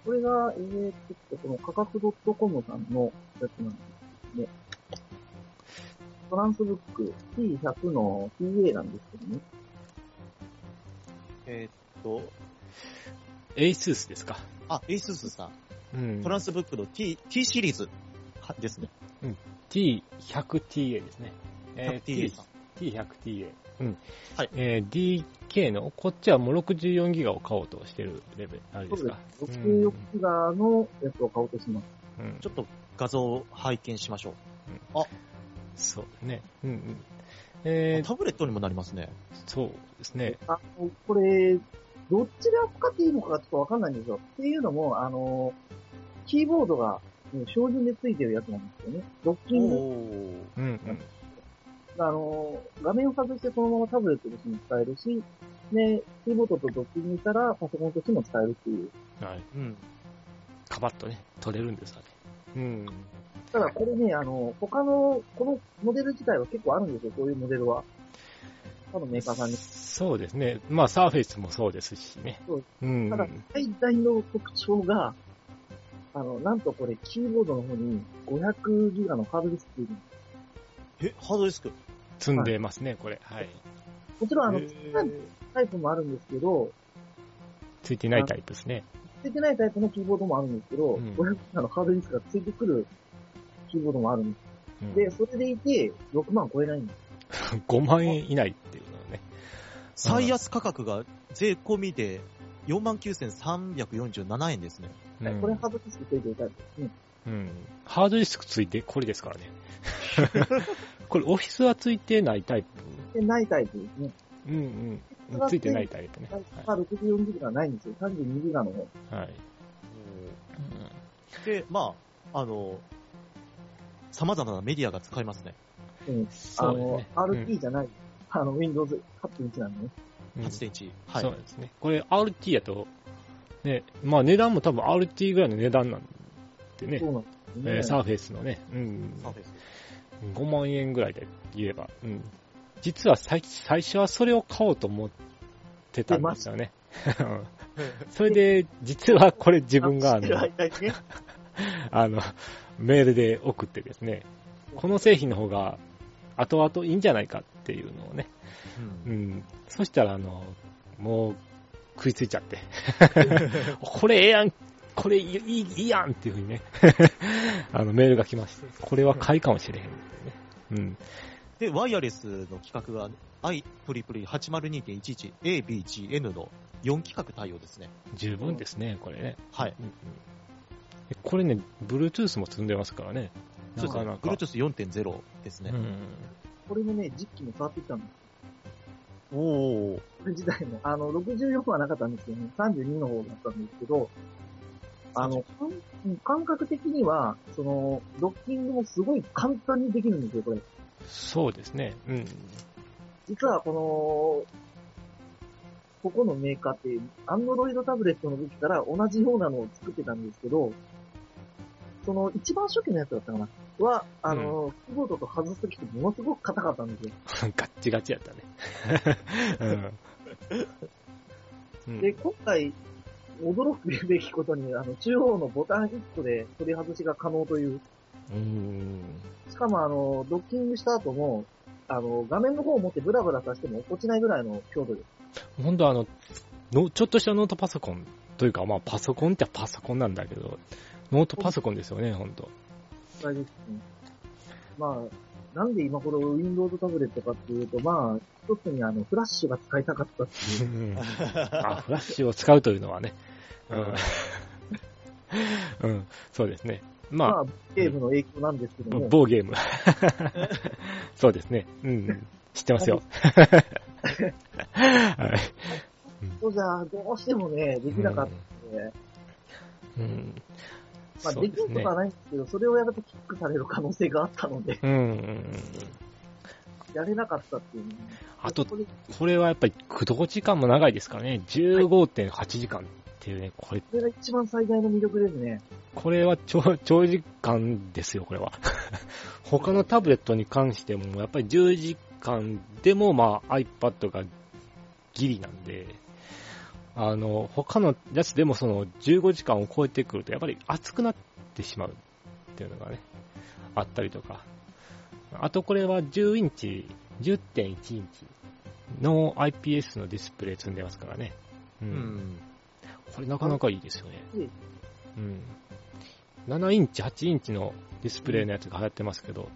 これが、えーっと、この価格 .com さんのやつなんですけども、トランスブック T100 の TA なんですけどね。えーっと、 ASUS ですか？あ、 ASUS さんトランスブックの T、T シリーズはですね。T100TA ですね。えー 100TA さん。T100TA。うん。はいえー DK の、こっちはもう64ギガを買おうとしてるレベル、あれですか？そうです。64ギガのやつを買おうとします。うんちょっと画像を拝見しましょう。そうね。うんうん。えー、タブレットにもなりますね。そうですね。あの、これ、どっちで扱っていいのかちょっとわかんないんですよ。っていうのも、あの、キーボードが、ね標準で付いてるやつなんですよね。ドッキング。うんうん。あの、画面を外してそのままタブレットとしても使えるし、で、キーボードとドッキングしたらパソコンとしても使えるっていう。はい。うん。カバッとね、取れるんですわね。うん。ただこれね、あの、他の、このモデル自体は結構あるんですよ、こういうモデルは。他のメーカーさんに。そうですね。まあ、サーフェイスもそうですしね。そううん。ただ、最大の特徴が、あの、なんとこれ、キーボードの方に500ギガのハードディスクついてるえ、ハードディスク？積んでますね、これ。はい。もちろん、あの、へついてないータイプもあるんですけど、ついてないタイプですね。ついてないタイプのキーボードもあるんですけど、うん500ギガのハードディスクがついてくるキーボードもあるんです。うんで、それでいて、6万超えないんです。(laughs) 5万円以内っていうのはね。最安価格が税込みで49,347円ですね。うんこれハードディスクついてるタイプですね。うん。ハードディスクついてこれですからね。(laughs) これオフィスはついてないタイプで、ないタイプですね。うんうん。ついてないタイプね。が64ギガがないんですよ。32ギガの方。はい。はい。で、まあ、あの、様々なメディアが使えますね。うん。あの、ね。RT じゃない、あの、Windows 8.1なんでね。うん8.1。はい。そうですね。これ RT やと、ね、まあ値段も多分 RT ぐらいの値段なんでねそ、うなんですよね。えーサーフェイスのね、うん、サーフェイス。5万円ぐらいで言えば、うん。実は最最初はそれを買おうと思ってたんですよね。(laughs) それで、実はこれ自分があの。(laughs) あの、メールで送ってですね、この製品の方が後々いいんじゃないかっていうのをね、ううんん。そしたら、あの、もう、食いついちゃって。(laughs) これええやんこれいい、いいやんっていうふうにね、(laughs) あの、メールが来まして、これは買いかもしれへんっていうね。で、ワイヤレスの規格が IEEE802.11ABGN の4規格対応ですね。うん。十分ですね、これね。はい。うんうんこれね、Bluetooth も積んでますからね。そうですねなかな。か。Bluetooth4.0 ですね。うん。これもね、実機も触ってきたんです。おお。これ自体も。あの、64はなかったんですけどね、32の方だったんですけど、あの、感感覚的には、その、ドッキングもすごい簡単にできるんですよ、これ。そうですね。うん。実はこの、ここのメーカーって、アンドロイドタブレットの時から同じようなのを作ってたんですけど、その一番初期のやつだったかなは、あの、キーボードと外すときってものすごく硬かったんですよ。(laughs) ガッチガチやったね。(laughs) うん。で、今回、驚くべきことに、あの、中央のボタン1個で取り外しが可能という、うん。しかもあの、ドッキングした後も、あの、画面の方を持ってブラブラさせても落ちないぐらいの強度です。ほんとあの、のちょっとしたノートパソコンというか、まあパソコンってパソコンなんだけど、ノートパソコンですよね、ほんと。あれですね。まあ、なんで今頃 Windows タブレットかっていうと、まあ、一つにあの、フラッシュが使いたかったっていう。(laughs) あ、フラッシュを使うというのはね。うん。うん、そうですね。まあ、まあ、ゲームの影響なんですけども、某ゲーム。(laughs) そうですね。うん。知ってますよ。はい。そうじゃ、どうしてもね、できなかったので、うん。まあ、できることはないんですけど、それをやるとキックされる可能性があったので、うん。やれなかったっていう、ね。あとこれはやっぱり駆動時間も長いですからね。15.8時間っていうね、これ、これが一番最大の魅力ですね。これは長長時間ですよ、これは。(laughs) 他のタブレットに関しても、やっぱり10時間でも、まあ iPad がギリなんで、あの、他のやつでもその15時間を超えてくると、やっぱり熱くなってしまうっていうのがね、あったりとか。あとこれは10インチ、10.1インチの IPS のディスプレイ積んでますからね。う。うんん。これなかなかいいですよね。でうん。7インチ、8インチのディスプレイのやつが流行ってますけど。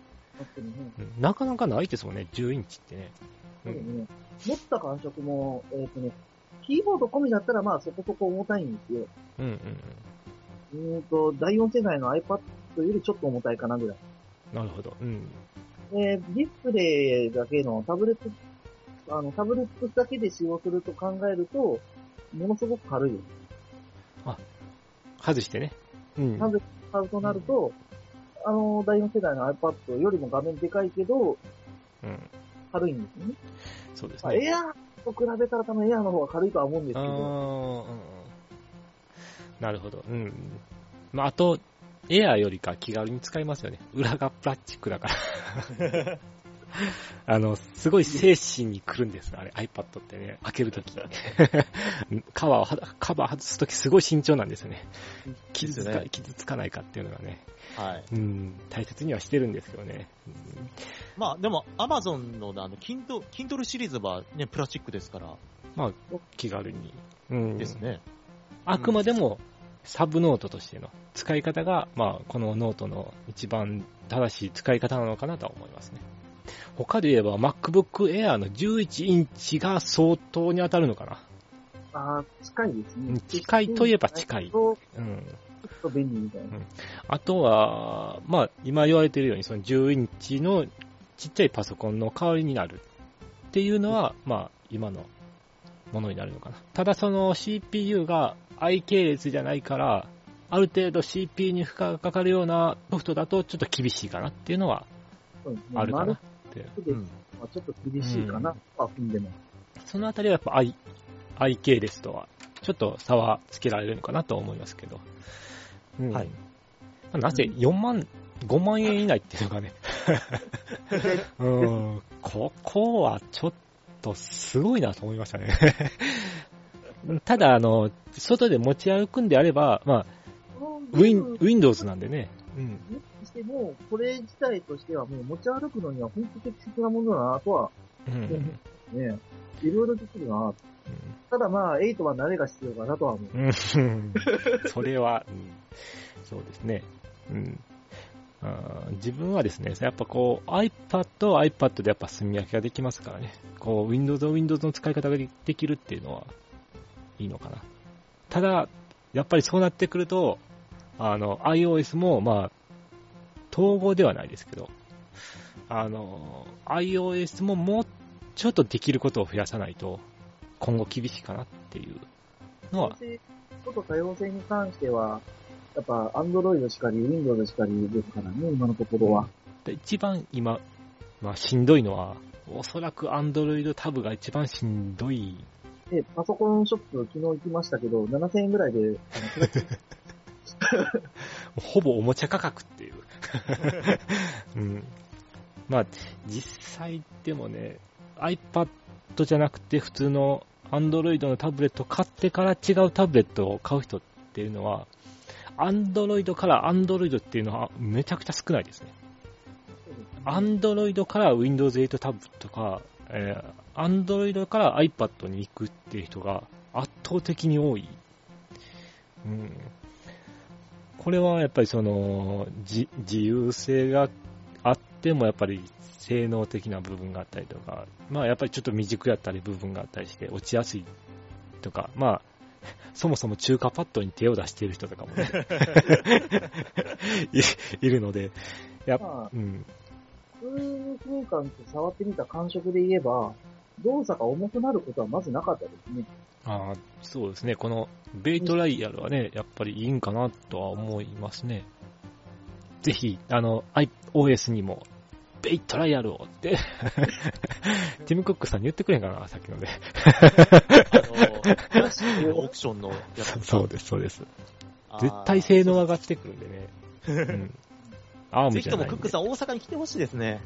うんなかなかないですもんね、10インチってね。う。んね。持った感触も、えっ、とね、キーボード込みだったらまあそこそこ重たいんですよ。うんうんうん。うーんと、第4世代の iPad よりちょっと重たいかなぐらい。なるほど。うん。で、ディスプレイだけのタブレット、あの、タブレットだけで使用すると考えると、ものすごく軽いよ。外してね。うん。なぜ買うとなると、あの、第4世代の iPad よりも画面でかいけど、うん。軽いんですよね。まあ、そうですね。エアーと比べたら多分エアーの方が軽いとは思うんですけど。なるほど。うん。まあ、あと、エアーよりか気軽に使いますよね。裏がプラスチックだから。(laughs) (laughs) あの、すごい精神に来るんです、あれ、iPad ってね、開けるとき。(laughs) カバーをは、カバー外すときすごい慎重なんですよね。傷つか、傷つかないかっていうのがね、はい。うん、大切にはしてるんですけどね。まあ、でも、アマゾンのあの、Kindle、Kindle シリーズはね、プラスチックですから、まあ、気軽に。うん。ですね。あくまでも、サブノートとしての使い方が、まあ、このノートの一番正しい使い方なのかなとは思いますね。他で言えば MacBook Air の11インチが相当に当たるのかな。ああ、近いですねうん。近いといえば近いちょうん。っと便利みたいな。あとは、まあ、今言われているように、その10インチのちっちゃいパソコンの代わりになるっていうのは、まあ、今のものになるのかな。ただその CPU が i 系列じゃないから、ある程度 CPU に負荷がかかるようなソフトだとちょっと厳しいかなっていうのは。あるかなって。うん。まあ、ちょっと厳しいかな、とは踏んでも。そのあたりはやっぱ i、i 系列とはちょっと差はつけられるのかなと思いますけど。うんはい。まあなぜ4万、5万円以内っていうのがね、(laughs) うん、ここはちょっとすごいなと思いましたね。(laughs) ただ、あの、外で持ち歩くんであれば、まあ、ウィン、Windows なんでね。うん。にしても、これ自体としてはもう持ち歩くのには本当適切なものだなとはうん。ね、いろいろできるな。ただまあ、8は慣れが必要かなとは思う。うん。(laughs) それは、うん、そうですね。うん。自分はですね、やっぱこう iPad は iPad でやっぱ墨分けができますからね。こう Windows は Windows の使い方がでできるっていうのはいいのかな。ただ、やっぱりそうなってくると、あの iOS もまあ、統合ではないですけど、あの、iOS ももうちょっとできることを増やさないと、今後厳しいかなっていうのは、ちょっと多様性に関しては、やっぱ、アンドロイドしかり、Windows しかりですからね、今のところは。で一番今、まあ、しんどいのは、おそらく Android タブが一番しんどい。で、パソコンショップ昨日行きましたけど、7000円ぐらいで、(laughs) (laughs) ほぼおもちゃ価格っていう。(laughs) うん。まあ、実際でもね、iPad じゃなくて普通の Android のタブレットを買ってから違うタブレットを買う人っていうのは、Android から Android っていうのはめちゃくちゃ少ないですね。Android から Windows 8タブとか、えー、Android から iPad に行くっていう人が圧倒的に多い。うん。これはやっぱりその、じ自由性があってもやっぱり性能的な部分があったりとか、まあやっぱりちょっと未熟やったり部分があったりして落ちやすいとか、まあ、そもそも中華パッドに手を出している人とかもね、い (laughs) いるので、やっぱ、まあ、うん、普通空間と触ってみた感触で言えば、動作が重くなることはまずなかったですね。あーそうですね、このベイトライヤルはね、やっぱりいいんかなとは思いますね。ぜひ、あの、iOS にも、ベイトライヤルをって、(laughs) ティム・クックさんに言ってくれんかな、さっきので。あの、クラシックオークションのやつ。(laughs) そうです、そうです。絶対性能上がってくるんでね。うん。アームぜひとじゃないんで。もクックさん大阪に来てほしいですね。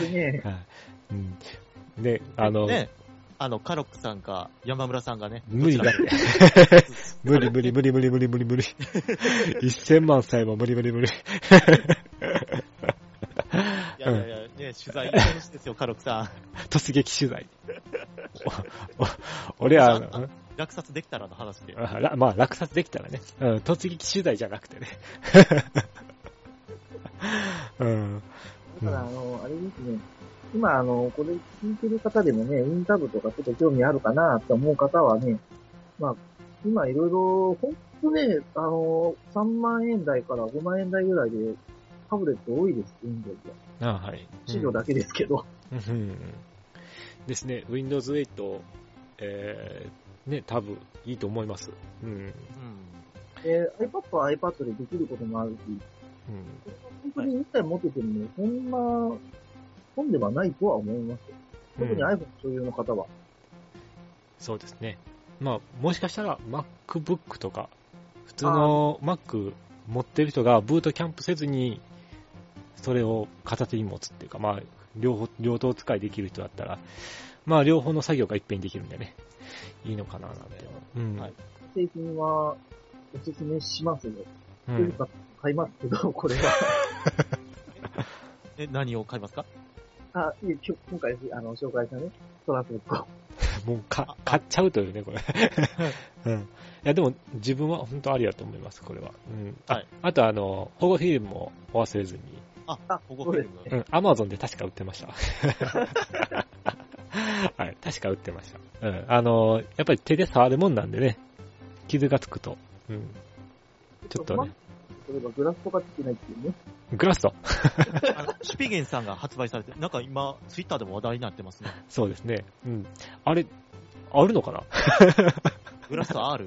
ね、(laughs) はい。うん。で、あの、ね、あの、カロックさんか山村さんがね。無理だって。(laughs) 無理無理無理無理無理無理無理。(laughs) 1000万さえも無理無理無理。いやいやいや、ね、取材してほしいですよ、カロックさん。突撃取材。(laughs) 俺は、あの落札できたらの話で。あらまあ、落札できたらね。うん、突撃取材じゃなくてね。うん。だから、あの、あれですね。今、あの、これ聞いてる方でもね、ウィンタブとかちょっと興味あるかなって思う方はね、まあ、今いろいろ、ほんとね、あの、3万円台から5万円台ぐらいで、タブレット多いです、Windows は。あはい。資料だけですけど。うん。ですね、Windows 8、えー、ね、タブ、いいと思います。うん。うん。えー iPad は iPad でできることもあるし、うん。本当に1台持ってても、そんな、損ではないとは思いますよ。特にうん iPhone 所有の方は。そうですね。まあ、もしかしたら MacBook とか、普通の Mac 持ってる人がブートキャンプせずに、それを片手に持つっていうか、まあ、両方、両党使いできる人だったら、まあ、両方の作業がいっぺんにできるんでね、いいのかななんて。うん。はい製品は、おすすめしますよ。うか、買いますけど、これは。(laughs) え、何を買いますか？あ、いえ、今日、今回、あの、紹介したね、トランスレット。(laughs) もうか、買っちゃうというね、これ。うん。いや、でも、自分は本当ありだと思います、これは。うん。あ、はいあと、あの、保護フィルムもお忘れずに。あ、あ保護フィルム。うん、アマゾンで確か売ってました。(laughs) はい、確か売ってました。うん、あの、やっぱり手で触るもんなんでね、傷がつくと。うん、ちょっとね。例えば、グラスとかつけないっていうね。グラスト。あのシュピゲンさんが発売されて、なんか今、ツイッターでも話題になってますね。そうですね。うん。あれ、あるのかな？グラスト R?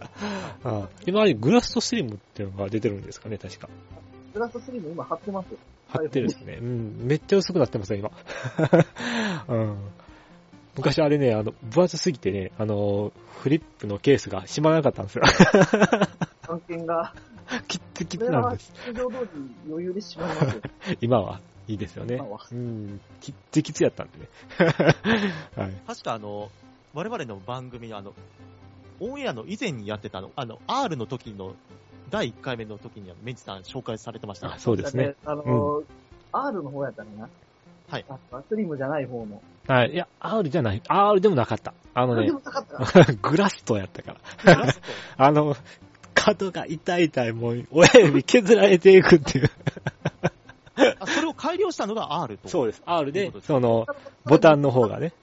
(laughs) あ今あれ、グラストスリムっていうのが出てるんですかね、確か。グラススリム今貼ってますよ。貼ってるんですね。うん、めっちゃ薄くなってますよ、今。(laughs) うん。昔あれね、あの、分厚すぎてね、あの、フリップのケースが閉まらなかったんですよ。関係が、キッツキこれはツなんです。通常通り余裕でしまいますよ。(laughs) 今はいいですよね今は。うん。キッツキツやったんでね。(laughs) はい。確かあの、我々の番組のあの、オンエアの以前にやってたあの、あの、R の時の、第1回目の時にはメンチさん紹介されてましたねあ、そうですね。。あの、R の方やったかな。はい。あ、スリムじゃない方の。はい。いや、R じゃない。R でもなかった。あのねあでも、なかったか。(laughs) グラストやったから。グラストあの、角が痛い痛い、もう、親指削られていくっていう。あ、それを改良したのが R と。そうです。R でその、ボタンの方がね、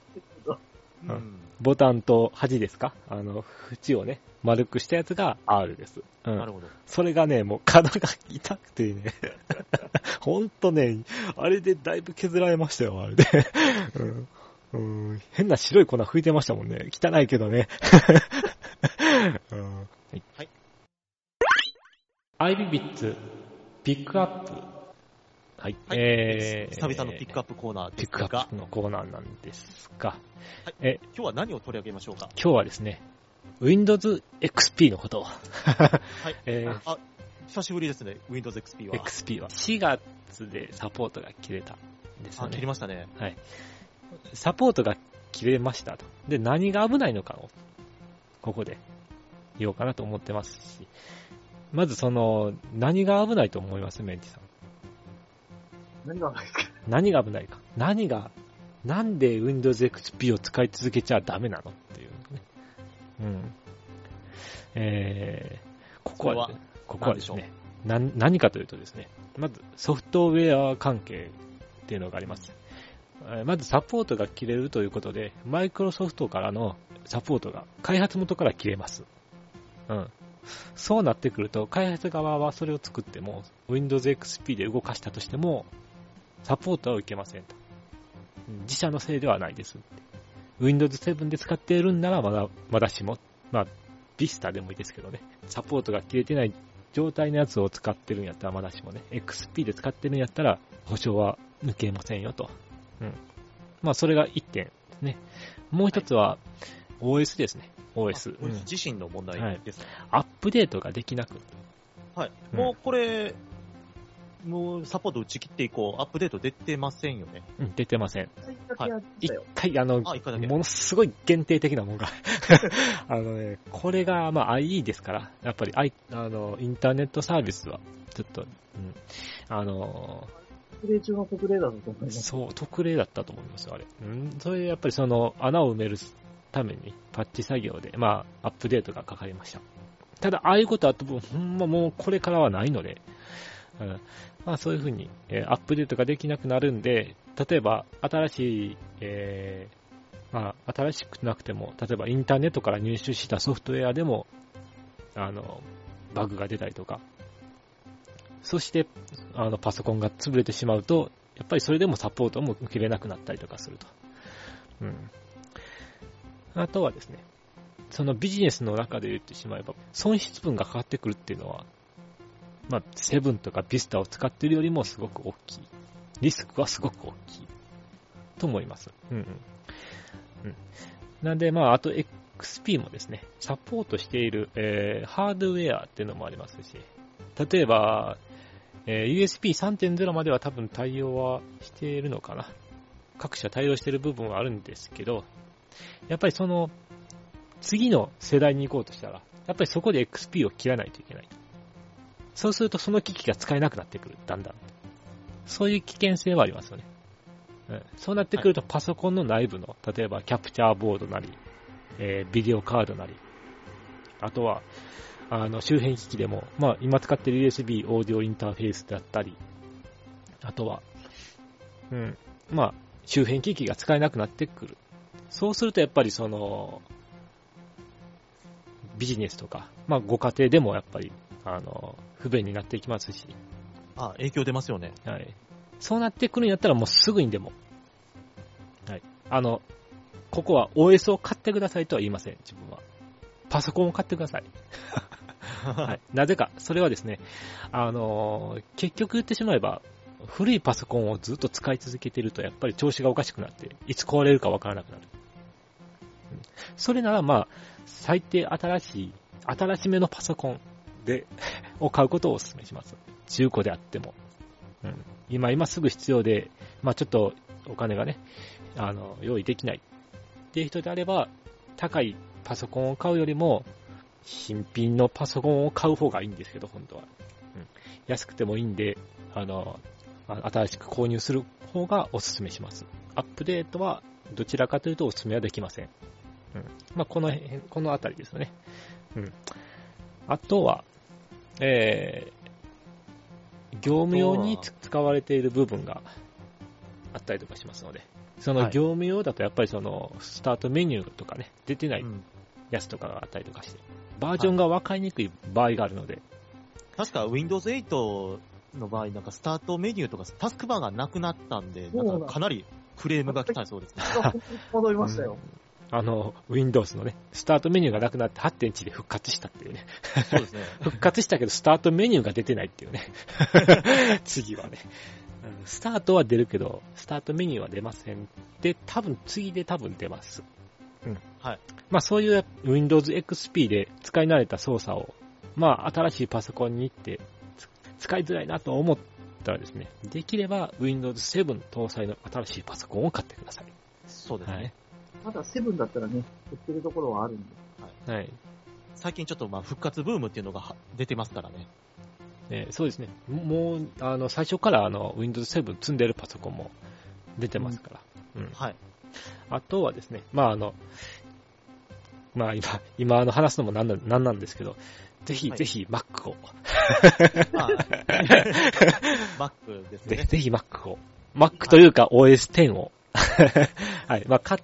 うん。ボタンと端ですか？あの、縁をね、丸くしたやつが R です。うん。なるほど。それがね、もう体が痛くてね。ほんとね、あれでだいぶ削られましたよ、あれで。うん。うん、変な白い粉吹いてましたもんね。汚いけどね。(laughs) うんはい。はいアイビビッツ、ピックアップ。はい。はいえー、久々のピックアップコーナーですピックアッが、プのコーナーなんですが、今日は何を取り上げましょうか？今日はですね、Windows XP のことを、はい。(laughs) えーあ、久しぶりですね、Windows XP は。XP は4月でサポートが切れたんですよあ、ね。切りましたね。はい。サポートが切れましたと。で、何が危ないのかを、ここで言おうかなと思ってますし、まずその、何が危ないと思いますメンティさん？何がないか何が危ないか。何が、なんで Windows XP を使い続けちゃダメなのっていうね。うん。えー、ここは、それここはですね、な何かというとですね、まずソフトウェア関係っていうのがあります。えーまずサポートが切れるということで、マイクロソフトからのサポートが開発元から切れます。うん。そうなってくると、開発側はそれを作っても、Windows XP で動かしたとしても、サポートは受けませんと。うん自社のせいではないです。Windows 7で使っているんならまだ、まだしも、まあ、Vista でもいいですけどね、サポートが切れてない状態のやつを使ってるんやったらまだしもね、XP で使ってるんやったら保証は抜けませんよと。うん。まあ、それが1点ですね。もう一つは、OS ですね。OS。あうん自身の問題ですね。アップデートができなくはい。うんもうこれ、もうサポート打ち切って以降、アップデート出てませんよね。うん、出てません。一回だけやって一。回、あの、あ一回ものすごい限定的なもんが。(laughs) あのね、これが、まあ、IE ですから、やっぱり、I、あの、インターネットサービスは、ちょっと、うん、あの、特例中の特例だと思います。そう、特例だったと思いますよ、あれ。うん、それでやっぱりその、穴を埋めるために、パッチ作業で、まあ、アップデートがかかりました。ただ、ああいうことは、ほんまもうこれからはないので、うん、まあそういうふうに、えーアップデートができなくなるんで、例えば新しい、えーまあ新しくなくても、例えばインターネットから入手したソフトウェアでも、あの、バグが出たりとか、そして、あの、パソコンが潰れてしまうと、やっぱりそれでもサポートも受けれなくなったりとかすると。うん。あとはですね、そのビジネスの中で言ってしまえば、損失分がかかってくるっていうのは、まあ、セブンとかビスタを使ってるよりもすごく大きい。リスクはすごく大きい。と思います。うんうん。うん。なんで、まあ、あと XP もですね、サポートしている、えーハードウェアっていうのもありますし、例えば、えー USB3.0 までは多分対応はしているのかな。各社対応している部分はあるんですけど、やっぱりその、次の世代に行こうとしたら、やっぱりそこで XP を切らないといけない。そうするとその機器が使えなくなってくる、だんだん。そういう危険性はありますよね。うん、そうなってくるとパソコンの内部の、例えばキャプチャーボードなり、えービデオカードなり、あとは、あの、周辺機器でも、まあ、今使っている USB オーディオインターフェースだったり、あとは、うん、まあ、周辺機器が使えなくなってくる。そうするとやっぱりその、ビジネスとか、まあ、ご家庭でもやっぱり、あの、不便になっていきますし、あ、影響出ますよね。はい。そうなってくるんやったらもうすぐにでも、はい。あの、ここは OS を買ってくださいとは言いません、自分は。パソコンを買ってください。(laughs) はい。なぜか、それはですね、あのー結局言ってしまえば、古いパソコンをずっと使い続けていると、やっぱり調子がおかしくなって、いつ壊れるかわからなくなる。それなら、まあ、最低新しい、新しめのパソコンで、(laughs) を買うことをお勧めします。中古であっても。うん、今、今すぐ必要で、まあちょっとお金がね、あの、用意できないっていう人であれば、高いパソコンを買うよりも、新品のパソコンを買う方がいいんですけど、本当は。うん、安くてもいいんで、あの、新しく購入する方がお勧めします。アップデートは、どちらかというとお勧めはできません。うん。まあ、この辺、このあたりですよね。うん。あとは、えー、業務用につ使われている部分があったりとかしますので、そのはい業務用だとやっぱりその、スタートメニューとかね、出てないうんやつとかがあったりとかして、バージョンが分かりにくい場合があるので、確か Windows 8の場合、なんかスタートメニューとかタスクバーがなくなったんで、なんかかなりクレームが来たそうですね。(laughs) 戻りましたよ。あの、Windows のね、スタートメニューがなくなって8.1で復活したっていうね。そうですね。(laughs) 復活したけど、スタートメニューが出てないっていうね。(laughs) 次はね。うんスタートは出るけど、スタートメニューは出ません。で、多分次で多分出ます。うん。はい。まあそういう Windows XP で使い慣れた操作を、まあ新しいパソコンに行ってつ使いづらいなと思ったらですね、できれば Windows 7搭載の新しいパソコンを買ってください。そうですね。はい。まだセブンだったらね、売ってるところはあるんで。はい。最近ちょっとまあ復活ブームっていうのがは出てますからね。ね、そうですね。もう、あの、最初からあの、Windows 7積んでるパソコンも出てますから。うん。はい。あとはですね、まああの、まあ今、今あの話すのもなんなんなんなんですけど、ぜひ、はいぜひ Mac を、まあ、(laughs) Mac ですね。ぜひ Mac を、Mac というか OS10 を、(laughs) はい、まあか、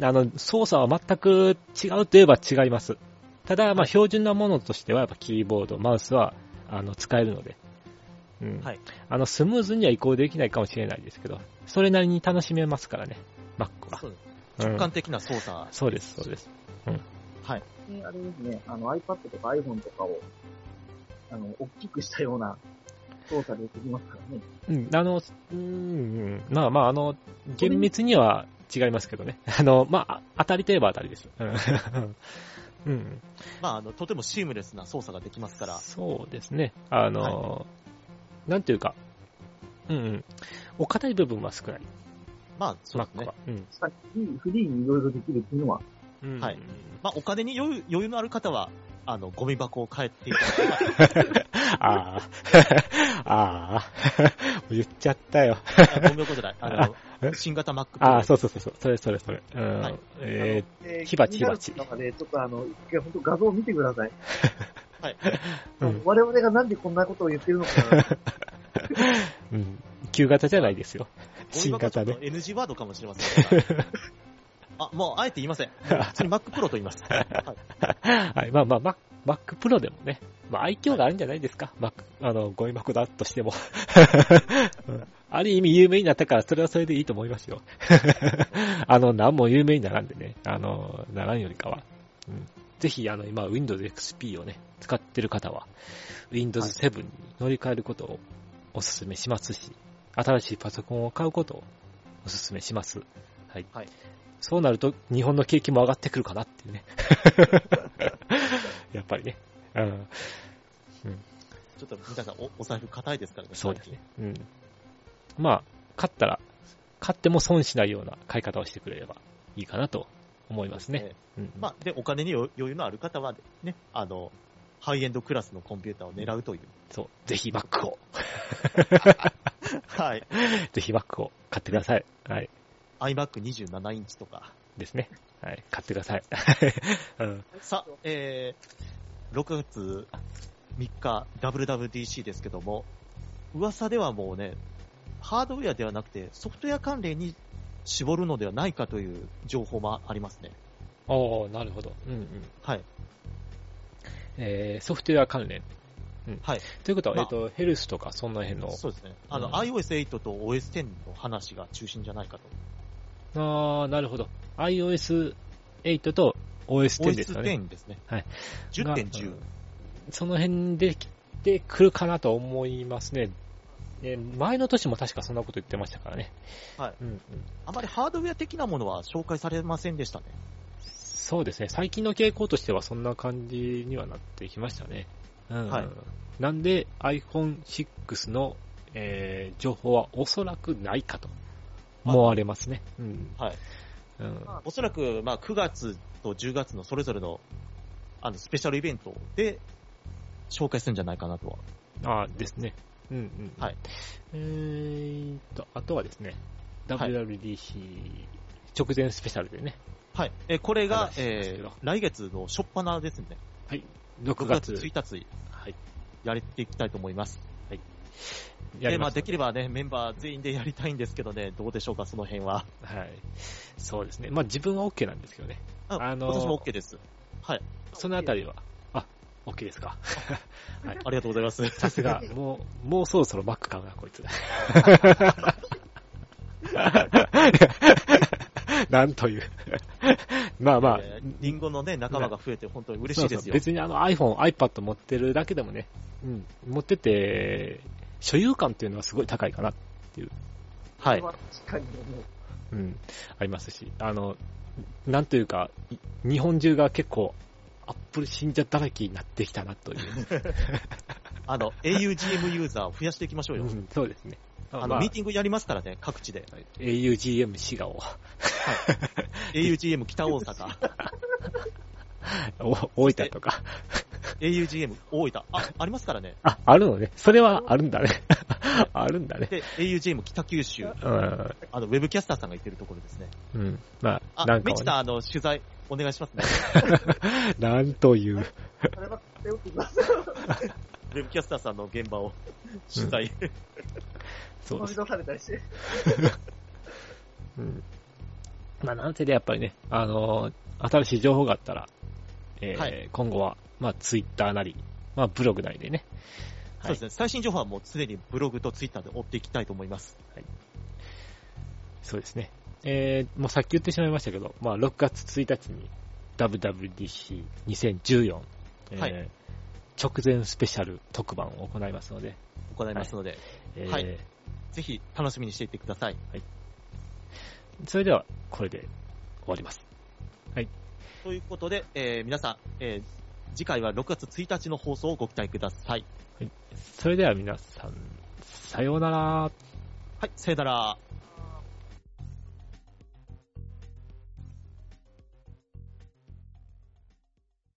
あの、操作は全く違うといえば違います。ただ、まあ標準なものとしてはやっぱキーボード、マウスは、あの、使えるので、うん。はい。あの、スムーズには移行できないかもしれないですけど、それなりに楽しめますからね、Mac は。そうですうん直感的な操作。そうです、そうです。はい。であれですね、あの iPad とか iPhone とかを、あの、大きくしたような操作でできますからね。うん、あの、うんうん、まあまあ、あの、厳密には違いますけどね。(laughs) あの、まあ、当たりといえば当たりです。うん (laughs) うん。まあ、あの、とてもシームレスな操作ができますから。そうですね。あの、なんていうか、うんうん。お堅い部分は少ない。まあ、そうですねは。。うん。さっきフリーにいろいろできるっていうのは、うんはい。まあ、お金に余裕余裕のある方は、あの、ゴミ箱を変えていただけばあ (laughs) あ。ああ。言っちゃったよ。あゴミ箱じゃない。あのえ、新型 Mac ああ、そうそうそうそう。それそれそれ。うん。はいええー火鉢気になる火鉢中で、ちょっとあの、一回本当画像を見てください。(laughs) はい。ーうん。我々がなんでこんなことを言ってるのか、うん。旧型じゃないですよ。(laughs) 新型で。NG ワードかもしれませんが。(laughs) あ、もう、あえて言いません。普通に Mac Pro と言います。はい。はい、まあまあ、Mac, Mac Pro でもね、まあ愛嬌があるんじゃないですか。Mac、あの、ゴミ箱だとしても。うんある意味有名になったから、それはそれでいいと思いますよ。(laughs) あの、何も有名にならんでね、あの、ならんよりかは。うん、ぜひ、あの、今、Windows XP をね、使ってる方は、Windows 7に乗り換えることをお勧めしますし、新しいパソコンを買うことをお勧めします。はい。はいそうなると、日本の景気も上がってくるかなっていうね。(laughs) やっぱりね。うん。ちょっと皆さんお、お財布硬いですからね。そうですね。うん。まあ、買ったら、買っても損しないような買い方をしてくれればいいかなと思いますね。うん。まあ、で、お金に余余裕のある方は、ね、あの、ハイエンドクラスのコンピューターを狙うという。そう。ぜひ Mac を、(laughs) はい。ぜひ Mac を買ってください。はい。iMac27 インチとか。ですね。はい。買ってください。(laughs) うん。さ、えー、6月3日 WWDC ですけども、噂ではもうね、ハードウェアではなくてソフトウェア関連に絞るのではないかという情報もありますね。おー、なるほど。うんうん。はい。えー、ソフトウェア関連。はい。ということは、まあえっ、と、ヘルスとかその辺の。そうですね。あの、うん iOS8 と OS10 の話が中心じゃないかと。あー、なるほど。iOS8 と OS10 ですかね。OS10 ですね。はい。10.10。がその辺で来てくるかなと思いますね。え前の年も確かそんなこと言ってましたからね。はい。うんうん、あまりハードウェア的なものは紹介されませんでしたね。そうですね。最近の傾向としてはそんな感じにはなってきましたね。うんはいなんで iPhone6 の、えー情報はおそらくないかと思われますね。うんはい。うんおそらく、まあ、9月と10月のそれぞれの、あの、スペシャルイベントで紹介するんじゃないかなとは。あですね。うんうん。はい。えーと、あとはですね、はい WWDC 直前スペシャルでね、はい。え、これがえー、来月の初っ端ですね。6 6月月1日、はい、やっていきたいと思います。で、まあ、やりますできればね、メンバー全員でやりたいんですけどね、どうでしょうか、その辺は。はい。そうですね。まあ自分は OK なんですけどね。ああのー私も OK です。はい。そのあたりは OK ですか？(laughs) はい。ありがとうございます。さすが、もう、もうそろそろ Mac 買うな、こいつ。(laughs) なんという。まあまあ、えーリンゴのね、仲間が増えて本当に嬉しいですよ。そうそう別にあの iPhone、iPad 持ってるだけでもね、うん、持ってて、所有感っていうのはすごい高いかな、はい。これ確かに思う。うん、ありますし、あの、なんというか、い日本中が結構、アップル信者だらけになってきたなという。(laughs) あの、augm ユーザーを増やしていきましょうよ。うんそうですね。あの、ミーティングやりますからね、各地で。augm 滋賀を、augm 北大阪、(laughs) お大分とか。augm 大分、あ、ありますからね。あ、あるのね。それはあるんだね。(laughs) あるんだね。で、augm 北九州、うん。あの、ウェブキャスターさんが言ってるところですね。うん。まあ、あ、なんかはね、メチさん、あの、取材お願いしますね。(laughs) なんという。それは手をください。ウェブキャスターさんの現場を取材。飛びそうです。出されたりして。うん。まあ、なんせでやっぱりね、あのー新しい情報があったら、えーはい今後は、まあ、ツイッターなり、まあ、ブログなりでね、そうですね。最新情報はもう常にブログとツイッターで追っていきたいと思います。そうですね。えー、もうさっき言ってしまいましたけど、まあ、6月1日に WWDC2014、えーはい直前スペシャル特番を行いますので、行いますので、えーはいぜひ楽しみにしていてください。それでは、これで終わります。ということで、えー皆さん、えー次回は6月1日の放送をご期待ください。それでは皆さん、さようなら。はい、さよなら。